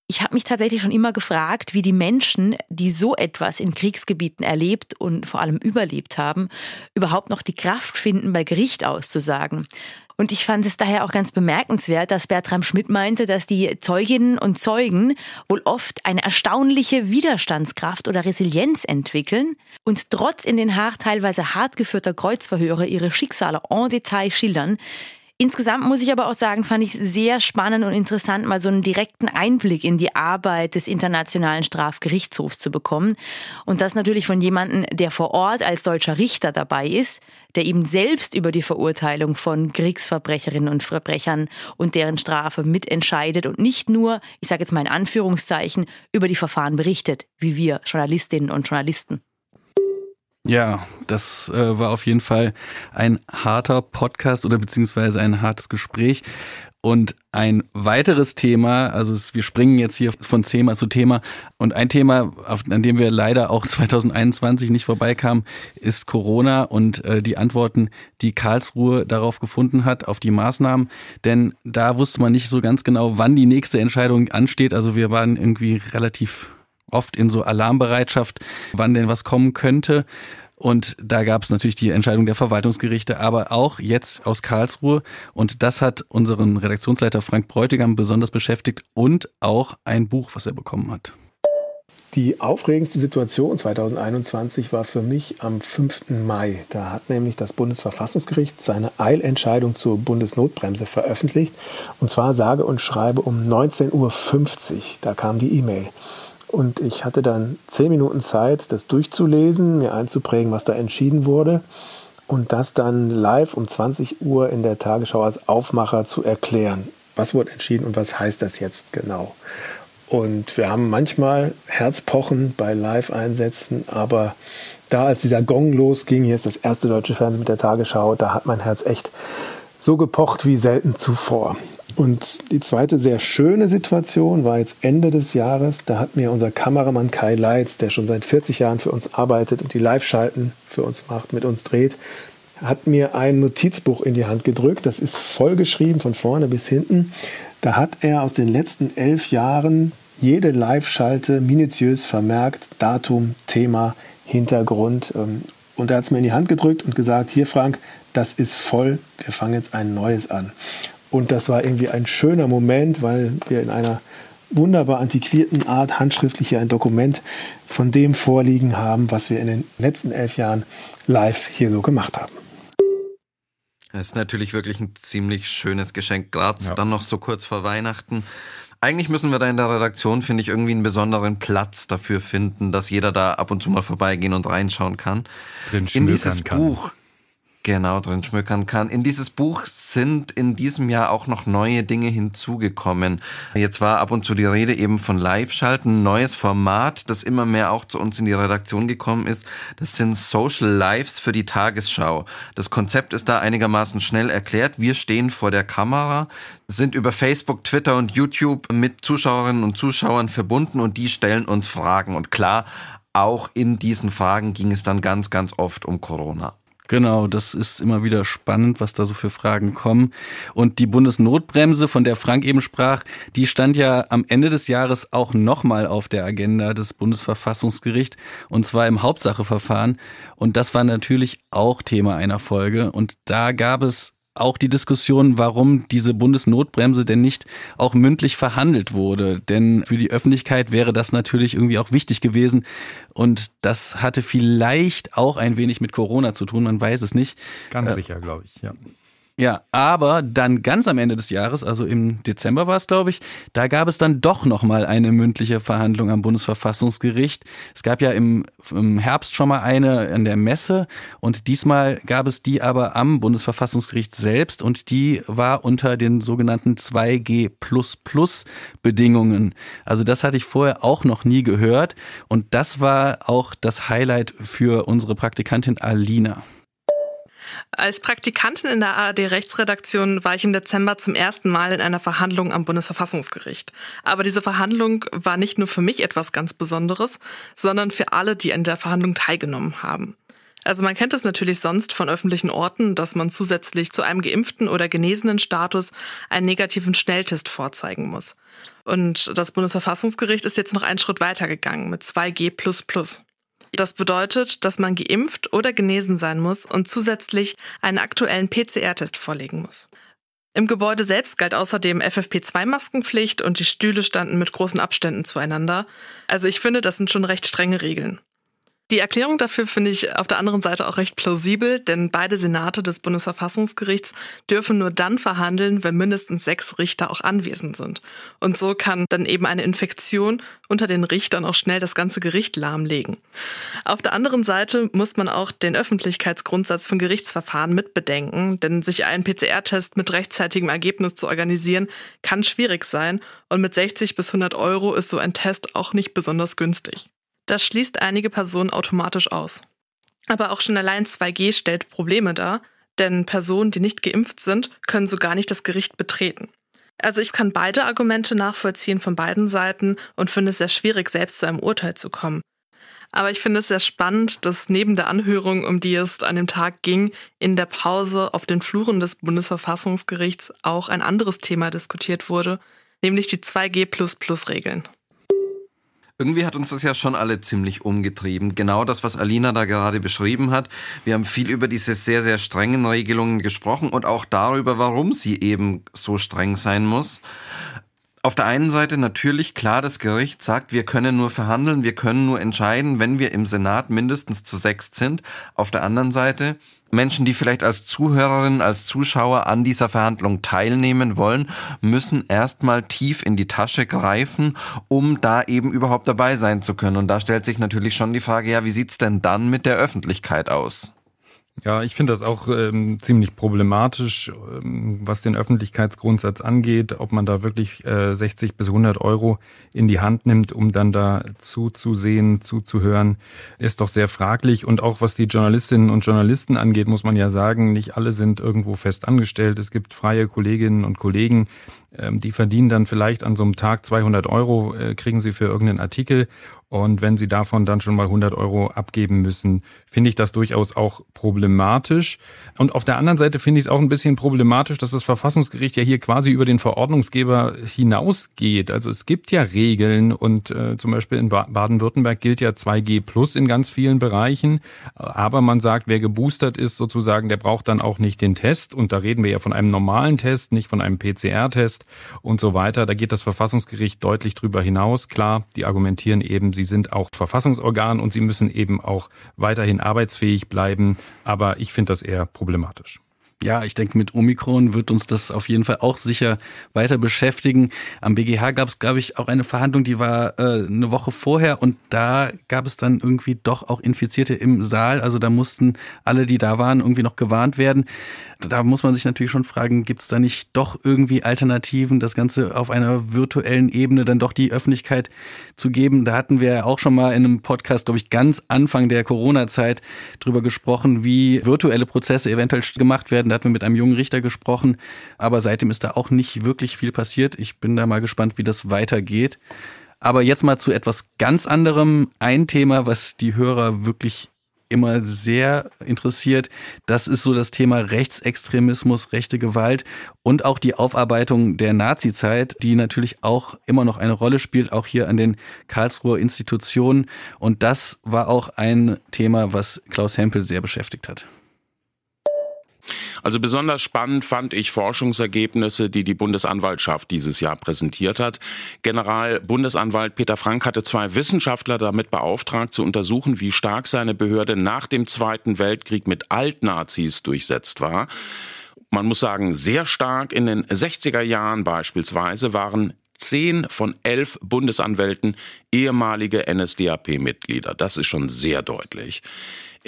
Ich habe mich tatsächlich schon immer gefragt, wie die Menschen, die so etwas in Kriegsgebieten erlebt und vor allem überlebt haben, überhaupt noch die Kraft finden, bei Gericht auszusagen. Und ich fand es daher auch ganz bemerkenswert, dass Bertram Schmidt meinte, dass die Zeuginnen und Zeugen wohl oft eine erstaunliche Widerstandskraft oder Resilienz entwickeln und trotz in den Haag teilweise hart geführter Kreuzverhöre ihre Schicksale en Detail schildern. Insgesamt muss ich aber auch sagen, fand ich sehr spannend und interessant, mal so einen direkten Einblick in die Arbeit des Internationalen Strafgerichtshofs zu bekommen. Und das natürlich von jemandem, der vor Ort als deutscher Richter dabei ist, der eben selbst über die Verurteilung von Kriegsverbrecherinnen und Verbrechern und deren Strafe mitentscheidet und nicht nur, ich sage jetzt mal in Anführungszeichen, über die Verfahren berichtet, wie wir Journalistinnen und Journalisten. Ja, das äh, war auf jeden Fall ein harter Podcast oder beziehungsweise ein hartes Gespräch. Und ein weiteres Thema, also wir springen jetzt hier von Thema zu Thema. Und ein Thema, an dem wir leider auch 2021 nicht vorbeikamen, ist Corona und äh, die Antworten, die Karlsruhe darauf gefunden hat, auf die Maßnahmen. Denn da wusste man nicht so ganz genau, wann die nächste Entscheidung ansteht. Also wir waren irgendwie relativ oft in so Alarmbereitschaft, wann denn was kommen könnte. Und da gab es natürlich die Entscheidung der Verwaltungsgerichte, aber auch jetzt aus Karlsruhe. Und das hat unseren Redaktionsleiter Frank Bräutigam besonders beschäftigt und auch ein Buch, was er bekommen hat. Die aufregendste Situation 2021 war für mich am 5. Mai. Da hat nämlich das Bundesverfassungsgericht seine Eilentscheidung zur Bundesnotbremse veröffentlicht. Und zwar sage und schreibe um 19.50 Uhr. Da kam die E-Mail. Und ich hatte dann zehn Minuten Zeit, das durchzulesen, mir einzuprägen, was da entschieden wurde und das dann live um 20 Uhr in der Tagesschau als Aufmacher zu erklären. Was wurde entschieden und was heißt das jetzt genau? Und wir haben manchmal Herzpochen bei Live-Einsätzen, aber da, als dieser Gong losging, hier ist das erste deutsche Fernsehen mit der Tagesschau, da hat mein Herz echt so gepocht wie selten zuvor. Und die zweite sehr schöne Situation war jetzt Ende des Jahres. Da hat mir unser Kameramann Kai Leitz, der schon seit 40 Jahren für uns arbeitet und die Live-Schalten für uns macht, mit uns dreht, hat mir ein Notizbuch in die Hand gedrückt. Das ist vollgeschrieben von vorne bis hinten. Da hat er aus den letzten elf Jahren jede Live-Schalte minutiös vermerkt, Datum, Thema, Hintergrund. Ähm, und er hat es mir in die Hand gedrückt und gesagt, hier Frank, das ist voll, wir fangen jetzt ein neues an. Und das war irgendwie ein schöner Moment, weil wir in einer wunderbar antiquierten Art handschriftlich hier ein Dokument von dem vorliegen haben, was wir in den letzten elf Jahren live hier so gemacht haben. Das ist natürlich wirklich ein ziemlich schönes Geschenk, gerade ja. dann noch so kurz vor Weihnachten. Eigentlich müssen wir da in der Redaktion, finde ich, irgendwie einen besonderen Platz dafür finden, dass jeder da ab und zu mal vorbeigehen und reinschauen kann. Drin in dieses kann. Buch genau drin schmückern kann. In dieses Buch sind in diesem Jahr auch noch neue Dinge hinzugekommen. Jetzt war ab und zu die Rede eben von Live-Schalten, neues Format, das immer mehr auch zu uns in die Redaktion gekommen ist. Das sind Social Lives für die Tagesschau. Das Konzept ist da einigermaßen schnell erklärt. Wir stehen vor der Kamera, sind über Facebook, Twitter und YouTube mit Zuschauerinnen und Zuschauern verbunden und die stellen uns Fragen. Und klar, auch in diesen Fragen ging es dann ganz, ganz oft um Corona. Genau, das ist immer wieder spannend, was da so für Fragen kommen. Und die Bundesnotbremse, von der Frank eben sprach, die stand ja am Ende des Jahres auch nochmal auf der Agenda des Bundesverfassungsgerichts und zwar im Hauptsacheverfahren. Und das war natürlich auch Thema einer Folge. Und da gab es auch die Diskussion, warum diese Bundesnotbremse denn nicht auch mündlich verhandelt wurde. Denn für die Öffentlichkeit wäre das natürlich irgendwie auch wichtig gewesen. Und das hatte vielleicht auch ein wenig mit Corona zu tun, man weiß es nicht. Ganz äh, sicher, glaube ich, ja. Ja, aber dann ganz am Ende des Jahres, also im Dezember war es, glaube ich, da gab es dann doch nochmal eine mündliche Verhandlung am Bundesverfassungsgericht. Es gab ja im, im Herbst schon mal eine an der Messe und diesmal gab es die aber am Bundesverfassungsgericht selbst und die war unter den sogenannten 2G Bedingungen. Also das hatte ich vorher auch noch nie gehört und das war auch das Highlight für unsere Praktikantin Alina. Als Praktikantin in der ARD-Rechtsredaktion war ich im Dezember zum ersten Mal in einer Verhandlung am Bundesverfassungsgericht. Aber diese Verhandlung war nicht nur für mich etwas ganz Besonderes, sondern für alle, die an der Verhandlung teilgenommen haben. Also man kennt es natürlich sonst von öffentlichen Orten, dass man zusätzlich zu einem geimpften oder genesenen Status einen negativen Schnelltest vorzeigen muss. Und das Bundesverfassungsgericht ist jetzt noch einen Schritt weitergegangen mit 2G++. Das bedeutet, dass man geimpft oder genesen sein muss und zusätzlich einen aktuellen PCR-Test vorlegen muss. Im Gebäude selbst galt außerdem FFP2-Maskenpflicht und die Stühle standen mit großen Abständen zueinander. Also ich finde, das sind schon recht strenge Regeln. Die Erklärung dafür finde ich auf der anderen Seite auch recht plausibel, denn beide Senate des Bundesverfassungsgerichts dürfen nur dann verhandeln, wenn mindestens sechs Richter auch anwesend sind. Und so kann dann eben eine Infektion unter den Richtern auch schnell das ganze Gericht lahmlegen. Auf der anderen Seite muss man auch den Öffentlichkeitsgrundsatz von Gerichtsverfahren mitbedenken, denn sich einen PCR-Test mit rechtzeitigem Ergebnis zu organisieren, kann schwierig sein und mit 60 bis 100 Euro ist so ein Test auch nicht besonders günstig. Das schließt einige Personen automatisch aus. Aber auch schon allein 2G stellt Probleme dar, denn Personen, die nicht geimpft sind, können so gar nicht das Gericht betreten. Also ich kann beide Argumente nachvollziehen von beiden Seiten und finde es sehr schwierig, selbst zu einem Urteil zu kommen. Aber ich finde es sehr spannend, dass neben der Anhörung, um die es an dem Tag ging, in der Pause auf den Fluren des Bundesverfassungsgerichts auch ein anderes Thema diskutiert wurde, nämlich die 2G-Regeln. Irgendwie hat uns das ja schon alle ziemlich umgetrieben. Genau das, was Alina da gerade beschrieben hat. Wir haben viel über diese sehr, sehr strengen Regelungen gesprochen und auch darüber, warum sie eben so streng sein muss. Auf der einen Seite natürlich klar, das Gericht sagt, wir können nur verhandeln, wir können nur entscheiden, wenn wir im Senat mindestens zu sechs sind. Auf der anderen Seite Menschen, die vielleicht als Zuhörerinnen, als Zuschauer an dieser Verhandlung teilnehmen wollen, müssen erstmal tief in die Tasche greifen, um da eben überhaupt dabei sein zu können. Und da stellt sich natürlich schon die Frage, ja, wie sieht's denn dann mit der Öffentlichkeit aus? Ja, ich finde das auch ähm, ziemlich problematisch, ähm, was den Öffentlichkeitsgrundsatz angeht, ob man da wirklich äh, 60 bis 100 Euro in die Hand nimmt, um dann da zuzusehen, zuzuhören, ist doch sehr fraglich. Und auch was die Journalistinnen und Journalisten angeht, muss man ja sagen, nicht alle sind irgendwo fest angestellt. Es gibt freie Kolleginnen und Kollegen, ähm, die verdienen dann vielleicht an so einem Tag 200 Euro, äh, kriegen sie für irgendeinen Artikel. Und wenn sie davon dann schon mal 100 Euro abgeben müssen, finde ich das durchaus auch problematisch. Und auf der anderen Seite finde ich es auch ein bisschen problematisch, dass das Verfassungsgericht ja hier quasi über den Verordnungsgeber hinausgeht. Also es gibt ja Regeln und äh, zum Beispiel in Baden-Württemberg gilt ja 2G plus in ganz vielen Bereichen. Aber man sagt, wer geboostert ist sozusagen, der braucht dann auch nicht den Test. Und da reden wir ja von einem normalen Test, nicht von einem PCR-Test und so weiter. Da geht das Verfassungsgericht deutlich drüber hinaus. Klar, die argumentieren eben, sie sind auch Verfassungsorgan und sie müssen eben auch weiterhin arbeitsfähig bleiben. Aber ich finde das eher problematisch. Ja, ich denke, mit Omikron wird uns das auf jeden Fall auch sicher weiter beschäftigen. Am BGH gab es, glaube ich, auch eine Verhandlung, die war äh, eine Woche vorher und da gab es dann irgendwie doch auch Infizierte im Saal. Also da mussten alle, die da waren, irgendwie noch gewarnt werden. Da muss man sich natürlich schon fragen, gibt es da nicht doch irgendwie Alternativen, das Ganze auf einer virtuellen Ebene dann doch die Öffentlichkeit zu geben? Da hatten wir ja auch schon mal in einem Podcast, glaube ich, ganz Anfang der Corona-Zeit drüber gesprochen, wie virtuelle Prozesse eventuell gemacht werden werden. Da hatten wir mit einem jungen Richter gesprochen, aber seitdem ist da auch nicht wirklich viel passiert. Ich bin da mal gespannt, wie das weitergeht. Aber jetzt mal zu etwas ganz anderem. Ein Thema, was die Hörer wirklich immer sehr interessiert. Das ist so das Thema Rechtsextremismus, rechte Gewalt und auch die Aufarbeitung der Nazizeit, die natürlich auch immer noch eine Rolle spielt, auch hier an den Karlsruher Institutionen. Und das war auch ein Thema, was Klaus Hempel sehr beschäftigt hat. Also besonders spannend fand ich Forschungsergebnisse, die die Bundesanwaltschaft dieses Jahr präsentiert hat. General-Bundesanwalt Peter Frank hatte zwei Wissenschaftler damit beauftragt, zu untersuchen, wie stark seine Behörde nach dem Zweiten Weltkrieg mit Altnazis durchsetzt war. Man muss sagen, sehr stark. In den 60er Jahren beispielsweise waren zehn von elf Bundesanwälten ehemalige NSDAP-Mitglieder. Das ist schon sehr deutlich.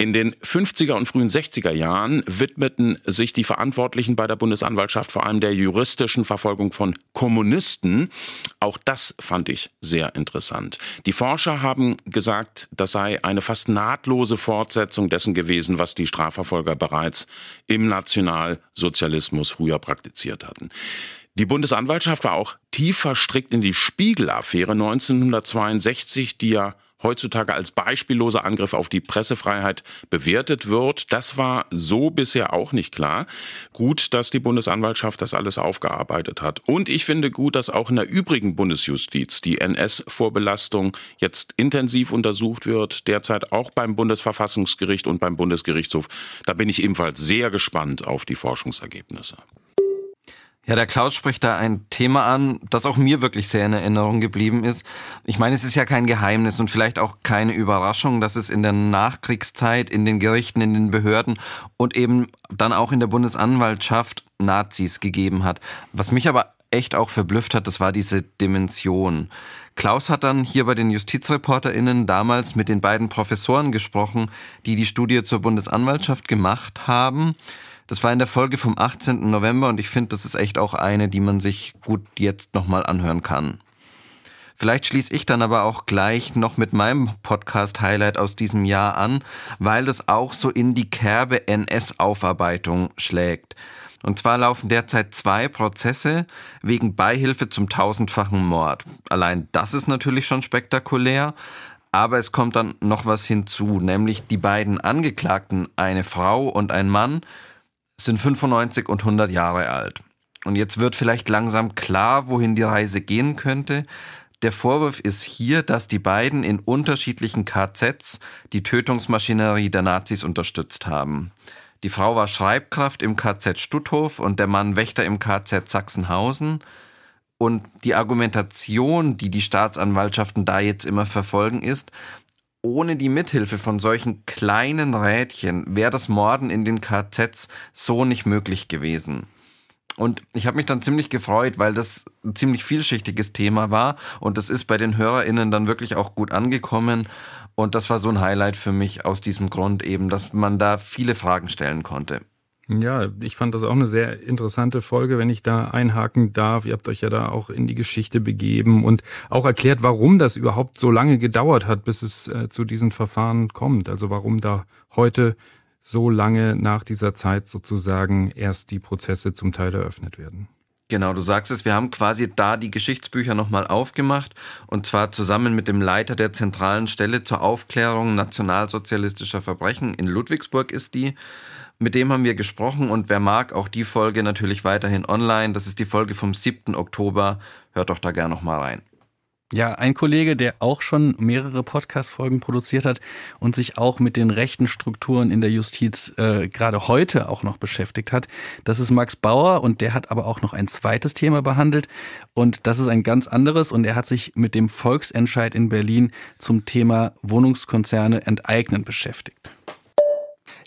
In den 50er und frühen 60er Jahren widmeten sich die Verantwortlichen bei der Bundesanwaltschaft vor allem der juristischen Verfolgung von Kommunisten. Auch das fand ich sehr interessant. Die Forscher haben gesagt, das sei eine fast nahtlose Fortsetzung dessen gewesen, was die Strafverfolger bereits im Nationalsozialismus früher praktiziert hatten. Die Bundesanwaltschaft war auch tief verstrickt in die Spiegel-Affäre 1962, die ja heutzutage als beispielloser Angriff auf die Pressefreiheit bewertet wird. Das war so bisher auch nicht klar. Gut, dass die Bundesanwaltschaft das alles aufgearbeitet hat. Und ich finde gut, dass auch in der übrigen Bundesjustiz die NS-Vorbelastung jetzt intensiv untersucht wird, derzeit auch beim Bundesverfassungsgericht und beim Bundesgerichtshof. Da bin ich ebenfalls sehr gespannt auf die Forschungsergebnisse. Ja, der Klaus spricht da ein Thema an, das auch mir wirklich sehr in Erinnerung geblieben ist. Ich meine, es ist ja kein Geheimnis und vielleicht auch keine Überraschung, dass es in der Nachkriegszeit in den Gerichten, in den Behörden und eben dann auch in der Bundesanwaltschaft Nazis gegeben hat. Was mich aber echt auch verblüfft hat, das war diese Dimension. Klaus hat dann hier bei den JustizreporterInnen damals mit den beiden Professoren gesprochen, die die Studie zur Bundesanwaltschaft gemacht haben. Das war in der Folge vom 18. November und ich finde, das ist echt auch eine, die man sich gut jetzt nochmal anhören kann. Vielleicht schließe ich dann aber auch gleich noch mit meinem Podcast-Highlight aus diesem Jahr an, weil das auch so in die Kerbe NS-Aufarbeitung schlägt. Und zwar laufen derzeit zwei Prozesse wegen Beihilfe zum tausendfachen Mord. Allein das ist natürlich schon spektakulär. Aber es kommt dann noch was hinzu, nämlich die beiden Angeklagten, eine Frau und ein Mann, sind 95 und 100 Jahre alt. Und jetzt wird vielleicht langsam klar, wohin die Reise gehen könnte. Der Vorwurf ist hier, dass die beiden in unterschiedlichen KZs die Tötungsmaschinerie der Nazis unterstützt haben. Die Frau war Schreibkraft im KZ Stutthof und der Mann Wächter im KZ Sachsenhausen. Und die Argumentation, die die Staatsanwaltschaften da jetzt immer verfolgen, ist, ohne die Mithilfe von solchen kleinen Rädchen wäre das Morden in den KZs so nicht möglich gewesen. Und ich habe mich dann ziemlich gefreut, weil das ein ziemlich vielschichtiges Thema war und das ist bei den HörerInnen dann wirklich auch gut angekommen. Und das war so ein Highlight für mich aus diesem Grund eben, dass man da viele Fragen stellen konnte. Ja, ich fand das auch eine sehr interessante Folge, wenn ich da einhaken darf. Ihr habt euch ja da auch in die Geschichte begeben und auch erklärt, warum das überhaupt so lange gedauert hat, bis es äh, zu diesen Verfahren kommt. Also warum da heute so lange nach dieser Zeit sozusagen erst die Prozesse zum Teil eröffnet werden. Genau, du sagst es, wir haben quasi da die Geschichtsbücher nochmal aufgemacht und zwar zusammen mit dem Leiter der zentralen Stelle zur Aufklärung nationalsozialistischer Verbrechen in Ludwigsburg ist die. Mit dem haben wir gesprochen und wer mag, auch die Folge natürlich weiterhin online. Das ist die Folge vom 7. Oktober. Hört doch da gerne nochmal rein. Ja, ein Kollege, der auch schon mehrere Podcast-Folgen produziert hat und sich auch mit den rechten Strukturen in der Justiz äh, gerade heute auch noch beschäftigt hat, das ist Max Bauer und der hat aber auch noch ein zweites Thema behandelt und das ist ein ganz anderes und er hat sich mit dem Volksentscheid in Berlin zum Thema Wohnungskonzerne enteignen beschäftigt.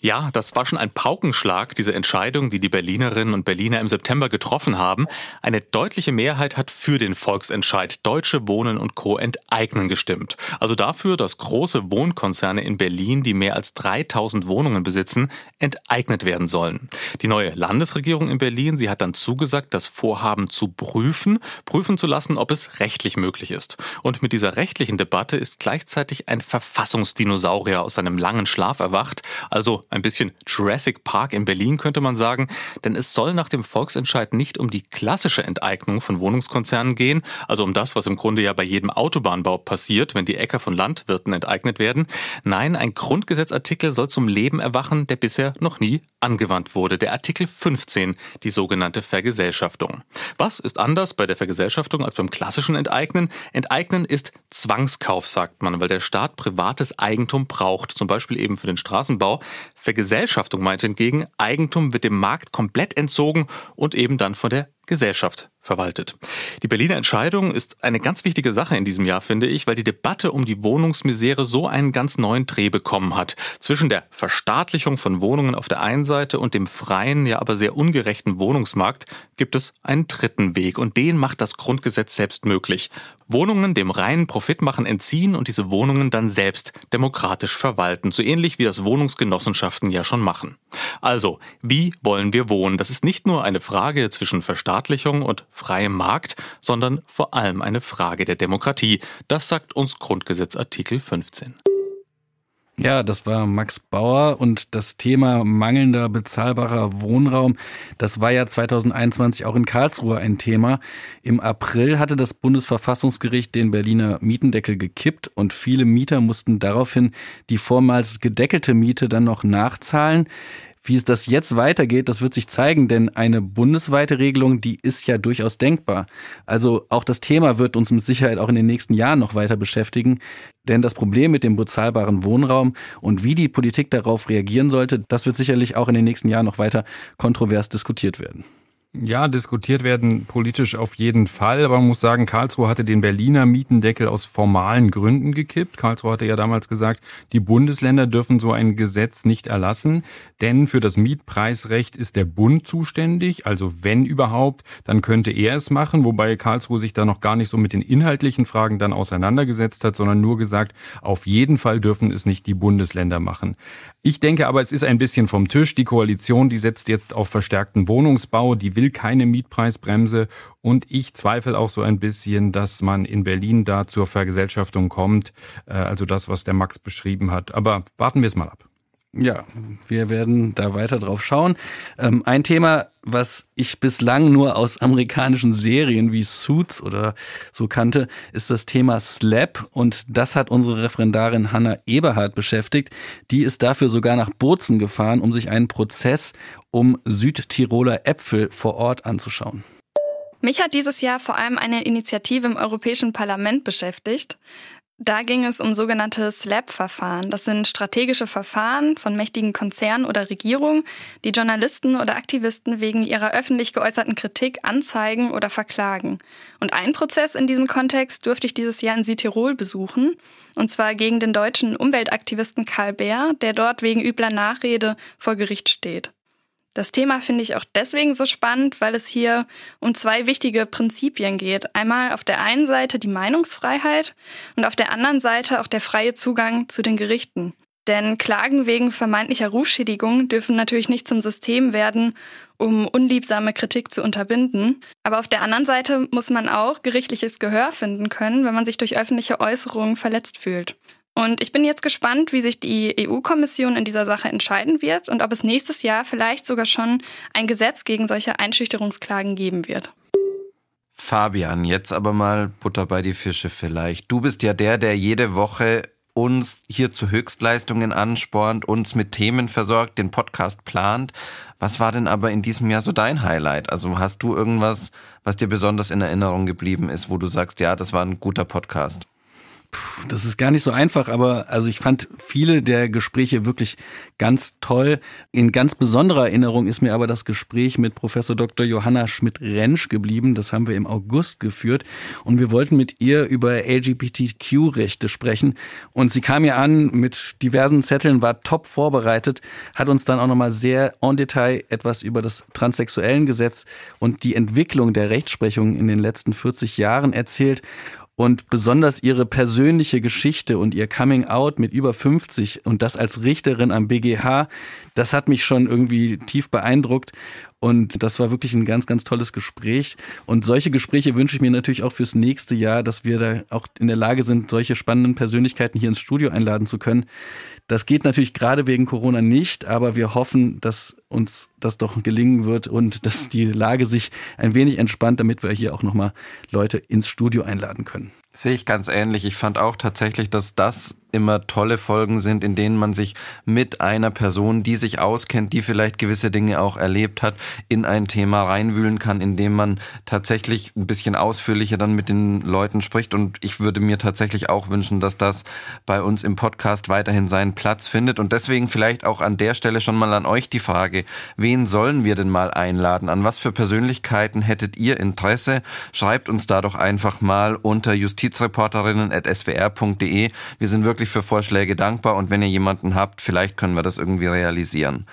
Ja, das war schon ein Paukenschlag, diese Entscheidung, die die Berlinerinnen und Berliner im September getroffen haben. Eine deutliche Mehrheit hat für den Volksentscheid Deutsche Wohnen und Co. enteignen gestimmt. Also dafür, dass große Wohnkonzerne in Berlin, die mehr als 3000 Wohnungen besitzen, enteignet werden sollen. Die neue Landesregierung in Berlin, sie hat dann zugesagt, das Vorhaben zu prüfen, prüfen zu lassen, ob es rechtlich möglich ist. Und mit dieser rechtlichen Debatte ist gleichzeitig ein Verfassungsdinosaurier aus seinem langen Schlaf erwacht, also ein bisschen Jurassic Park in Berlin könnte man sagen, denn es soll nach dem Volksentscheid nicht um die klassische Enteignung von Wohnungskonzernen gehen, also um das, was im Grunde ja bei jedem Autobahnbau passiert, wenn die Äcker von Landwirten enteignet werden. Nein, ein Grundgesetzartikel soll zum Leben erwachen, der bisher noch nie angewandt wurde. Der Artikel 15, die sogenannte Vergesellschaftung. Was ist anders bei der Vergesellschaftung als beim klassischen Enteignen? Enteignen ist Zwangskauf, sagt man, weil der Staat privates Eigentum braucht, zum Beispiel eben für den Straßenbau. Vergesellschaftung meint hingegen, Eigentum wird dem Markt komplett entzogen und eben dann von der Gesellschaft verwaltet. Die Berliner Entscheidung ist eine ganz wichtige Sache in diesem Jahr, finde ich, weil die Debatte um die Wohnungsmisere so einen ganz neuen Dreh bekommen hat. Zwischen der Verstaatlichung von Wohnungen auf der einen Seite und dem freien, ja aber sehr ungerechten Wohnungsmarkt gibt es einen dritten Weg und den macht das Grundgesetz selbst möglich. Wohnungen dem reinen Profitmachen entziehen und diese Wohnungen dann selbst demokratisch verwalten, so ähnlich wie das Wohnungsgenossenschaften ja schon machen. Also, wie wollen wir wohnen? Das ist nicht nur eine Frage zwischen Verstaatlichung und freiem Markt, sondern vor allem eine Frage der Demokratie. Das sagt uns Grundgesetz Artikel 15. Ja, das war Max Bauer und das Thema mangelnder bezahlbarer Wohnraum, das war ja 2021 auch in Karlsruhe ein Thema. Im April hatte das Bundesverfassungsgericht den Berliner Mietendeckel gekippt und viele Mieter mussten daraufhin die vormals gedeckelte Miete dann noch nachzahlen. Wie es das jetzt weitergeht, das wird sich zeigen, denn eine bundesweite Regelung, die ist ja durchaus denkbar. Also auch das Thema wird uns mit Sicherheit auch in den nächsten Jahren noch weiter beschäftigen, denn das Problem mit dem bezahlbaren Wohnraum und wie die Politik darauf reagieren sollte, das wird sicherlich auch in den nächsten Jahren noch weiter kontrovers diskutiert werden. Ja, diskutiert werden politisch auf jeden Fall, aber man muss sagen, Karlsruhe hatte den Berliner Mietendeckel aus formalen Gründen gekippt. Karlsruhe hatte ja damals gesagt, die Bundesländer dürfen so ein Gesetz nicht erlassen, denn für das Mietpreisrecht ist der Bund zuständig, also wenn überhaupt, dann könnte er es machen, wobei Karlsruhe sich da noch gar nicht so mit den inhaltlichen Fragen dann auseinandergesetzt hat, sondern nur gesagt, auf jeden Fall dürfen es nicht die Bundesländer machen. Ich denke aber, es ist ein bisschen vom Tisch. Die Koalition, die setzt jetzt auf verstärkten Wohnungsbau, die will keine Mietpreisbremse und ich zweifle auch so ein bisschen, dass man in Berlin da zur Vergesellschaftung kommt. Äh, also das, was der Max beschrieben hat. Aber warten wir es mal ab. Ja, wir werden da weiter drauf schauen. Ähm, ein Thema, was ich bislang nur aus amerikanischen Serien wie Suits oder so kannte, ist das Thema Slap. Und das hat unsere Referendarin Hanna Eberhardt beschäftigt. Die ist dafür sogar nach Bozen gefahren, um sich einen Prozess um Südtiroler Äpfel vor Ort anzuschauen. Mich hat dieses Jahr vor allem eine Initiative im Europäischen Parlament beschäftigt. Da ging es um sogenannte SLAP-Verfahren. Das sind strategische Verfahren von mächtigen Konzernen oder Regierungen, die Journalisten oder Aktivisten wegen ihrer öffentlich geäußerten Kritik anzeigen oder verklagen. Und ein Prozess in diesem Kontext durfte ich dieses Jahr in Südtirol besuchen, und zwar gegen den deutschen Umweltaktivisten Karl Bär, der dort wegen übler Nachrede vor Gericht steht. Das Thema finde ich auch deswegen so spannend, weil es hier um zwei wichtige Prinzipien geht. Einmal auf der einen Seite die Meinungsfreiheit und auf der anderen Seite auch der freie Zugang zu den Gerichten. Denn Klagen wegen vermeintlicher Rufschädigung dürfen natürlich nicht zum System werden, um unliebsame Kritik zu unterbinden. Aber auf der anderen Seite muss man auch gerichtliches Gehör finden können, wenn man sich durch öffentliche Äußerungen verletzt fühlt. Und ich bin jetzt gespannt, wie sich die EU-Kommission in dieser Sache entscheiden wird und ob es nächstes Jahr vielleicht sogar schon ein Gesetz gegen solche Einschüchterungsklagen geben wird. Fabian, jetzt aber mal Butter bei die Fische vielleicht. Du bist ja der, der jede Woche uns hier zu Höchstleistungen anspornt, uns mit Themen versorgt, den Podcast plant. Was war denn aber in diesem Jahr so dein Highlight? Also hast du irgendwas, was dir besonders in Erinnerung geblieben ist, wo du sagst, ja, das war ein guter Podcast? Das ist gar nicht so einfach, aber also ich fand viele der Gespräche wirklich ganz toll. In ganz besonderer Erinnerung ist mir aber das Gespräch mit Professor Dr. Johanna Schmidt-Rensch geblieben. Das haben wir im August geführt und wir wollten mit ihr über LGBTQ-Rechte sprechen. Und sie kam ja an mit diversen Zetteln, war top vorbereitet, hat uns dann auch nochmal sehr en Detail etwas über das transsexuellen Gesetz und die Entwicklung der Rechtsprechung in den letzten 40 Jahren erzählt und besonders ihre persönliche Geschichte und ihr Coming Out mit über 50 und das als Richterin am BGH, das hat mich schon irgendwie tief beeindruckt und das war wirklich ein ganz, ganz tolles Gespräch. Und solche Gespräche wünsche ich mir natürlich auch fürs nächste Jahr, dass wir da auch in der Lage sind, solche spannenden Persönlichkeiten hier ins Studio einladen zu können. Das geht natürlich gerade wegen Corona nicht, aber wir hoffen, dass uns das doch gelingen wird und dass die Lage sich ein wenig entspannt, damit wir hier auch nochmal Leute ins Studio einladen können. Sehe ich ganz ähnlich. Ich fand auch tatsächlich, dass das immer tolle Folgen sind, in denen man sich mit einer Person, die sich auskennt, die vielleicht gewisse Dinge auch erlebt hat, in ein Thema reinwühlen kann, indem man tatsächlich ein bisschen ausführlicher dann mit den Leuten spricht. Und ich würde mir tatsächlich auch wünschen, dass das bei uns im Podcast weiterhin seinen Platz findet. Und deswegen vielleicht auch an der Stelle schon mal an euch die Frage, wen sollen wir denn mal einladen? An was für Persönlichkeiten hättet ihr Interesse? Schreibt uns da doch einfach mal unter justizreporterinnen.swr.de. Wir sind wirklich für Vorschläge dankbar und wenn ihr jemanden habt, vielleicht können wir das irgendwie realisieren.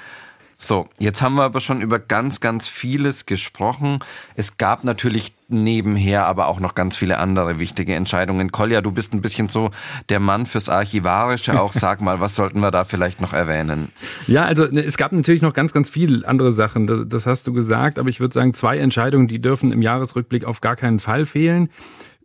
So, jetzt haben wir aber schon über ganz, ganz vieles gesprochen. Es gab natürlich nebenher aber auch noch ganz viele andere wichtige Entscheidungen. Kolja, du bist ein bisschen so der Mann fürs Archivarische. Auch sag mal, was sollten wir da vielleicht noch erwähnen? Ja, also ne, es gab natürlich noch ganz, ganz viele andere Sachen. Das, das hast du gesagt. Aber ich würde sagen, zwei Entscheidungen, die dürfen im Jahresrückblick auf gar keinen Fall fehlen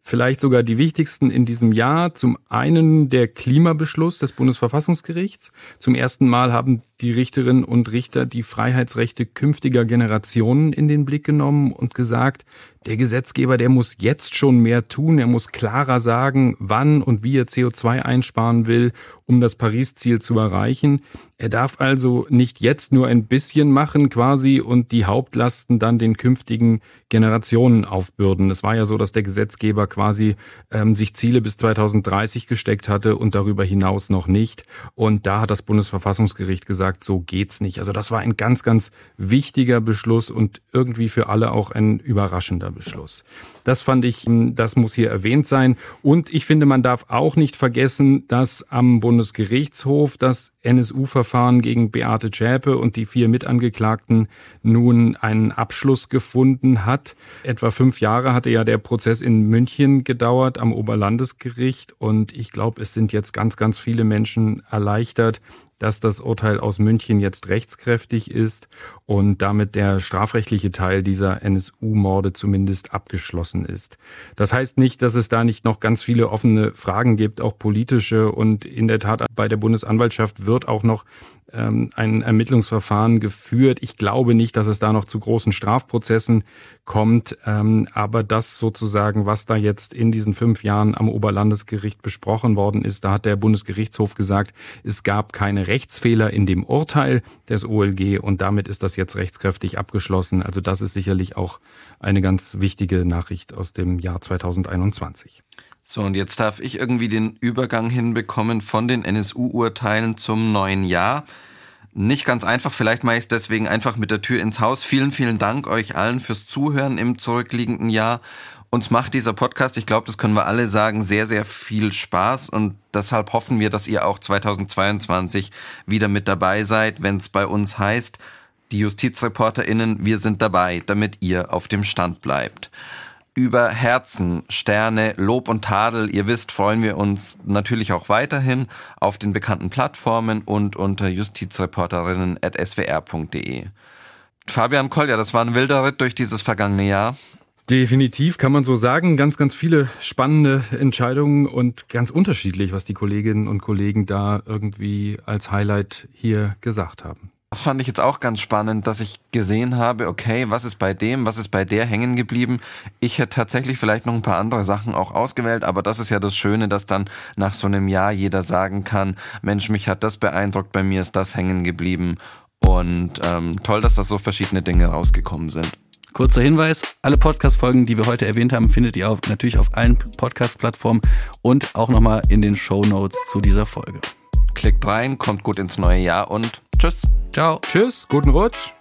vielleicht sogar die wichtigsten in diesem Jahr. Zum einen der Klimabeschluss des Bundesverfassungsgerichts. Zum ersten Mal haben die Richterinnen und Richter die Freiheitsrechte künftiger Generationen in den Blick genommen und gesagt, der Gesetzgeber, der muss jetzt schon mehr tun, er muss klarer sagen, wann und wie er CO2 einsparen will, um das Paris-Ziel zu erreichen. Er darf also nicht jetzt nur ein bisschen machen quasi und die Hauptlasten dann den künftigen Generationen aufbürden. Es war ja so, dass der Gesetzgeber quasi ähm, sich Ziele bis 2030 gesteckt hatte und darüber hinaus noch nicht. Und da hat das Bundesverfassungsgericht gesagt, gesagt, so geht's nicht. Also das war ein ganz, ganz wichtiger Beschluss und irgendwie für alle auch ein überraschender Beschluss. Das fand ich, hm, das muss hier erwähnt sein. Und ich finde, man darf auch nicht vergessen, dass am Bundesgerichtshof das NSU-Verfahren gegen Beate Zschäpe und die vier Mitangeklagten nun einen Abschluss gefunden hat. Etwa fünf Jahre hatte ja der Prozess in München gedauert am Oberlandesgericht und ich glaube, es sind jetzt ganz, ganz viele Menschen erleichtert, dass das Urteil aus München jetzt rechtskräftig ist und damit der strafrechtliche Teil dieser NSU-Morde zumindest abgeschlossen ist. Das heißt nicht, dass es da nicht noch ganz viele offene Fragen gibt, auch politische. Und in der Tat bei der Bundesanwaltschaft wird auch noch ähm, ein Ermittlungsverfahren geführt. Ich glaube nicht, dass es da noch zu großen Strafprozessen kommt. Ähm, aber das sozusagen, was da jetzt in diesen fünf Jahren am Oberlandesgericht besprochen worden ist, da hat der Bundesgerichtshof gesagt, es gab keine Rechtsfehler in dem Urteil des OLG und damit ist das jetzt rechtskräftig abgeschlossen. Also das ist sicherlich auch eine ganz wichtige Nachricht aus dem Jahr 2021. So, und jetzt darf ich irgendwie den Übergang hinbekommen von den NSU-Urteilen zum neuen Jahr. Nicht ganz einfach, vielleicht mache ich es deswegen einfach mit der Tür ins Haus. Vielen, vielen Dank euch allen fürs Zuhören im zurückliegenden Jahr. Uns macht dieser Podcast, ich glaube, das können wir alle sagen, sehr, sehr viel Spaß und deshalb hoffen wir, dass ihr auch 2022 wieder mit dabei seid, wenn es bei uns heißt, die JustizreporterInnen, wir sind dabei, damit ihr auf dem Stand bleibt über Herzen, Sterne, Lob und Tadel. Ihr wisst, freuen wir uns natürlich auch weiterhin auf den bekannten Plattformen und unter justizreporterinnen.swr.de. Fabian Kolja, das war ein wilder Ritt durch dieses vergangene Jahr. Definitiv kann man so sagen. Ganz, ganz viele spannende Entscheidungen und ganz unterschiedlich, was die Kolleginnen und Kollegen da irgendwie als Highlight hier gesagt haben. Das fand ich jetzt auch ganz spannend, dass ich gesehen habe, okay, was ist bei dem, was ist bei der hängen geblieben. Ich hätte tatsächlich vielleicht noch ein paar andere Sachen auch ausgewählt, aber das ist ja das Schöne, dass dann nach so einem Jahr jeder sagen kann, Mensch, mich hat das beeindruckt, bei mir ist das hängen geblieben. Und ähm, toll, dass da so verschiedene Dinge rausgekommen sind. Kurzer Hinweis, alle Podcast-Folgen, die wir heute erwähnt haben, findet ihr auch natürlich auf allen Podcast-Plattformen und auch nochmal in den Show Notes zu dieser Folge. Klickt rein, kommt gut ins neue Jahr und tschüss. Ciao. Tschüss, guten Rutsch.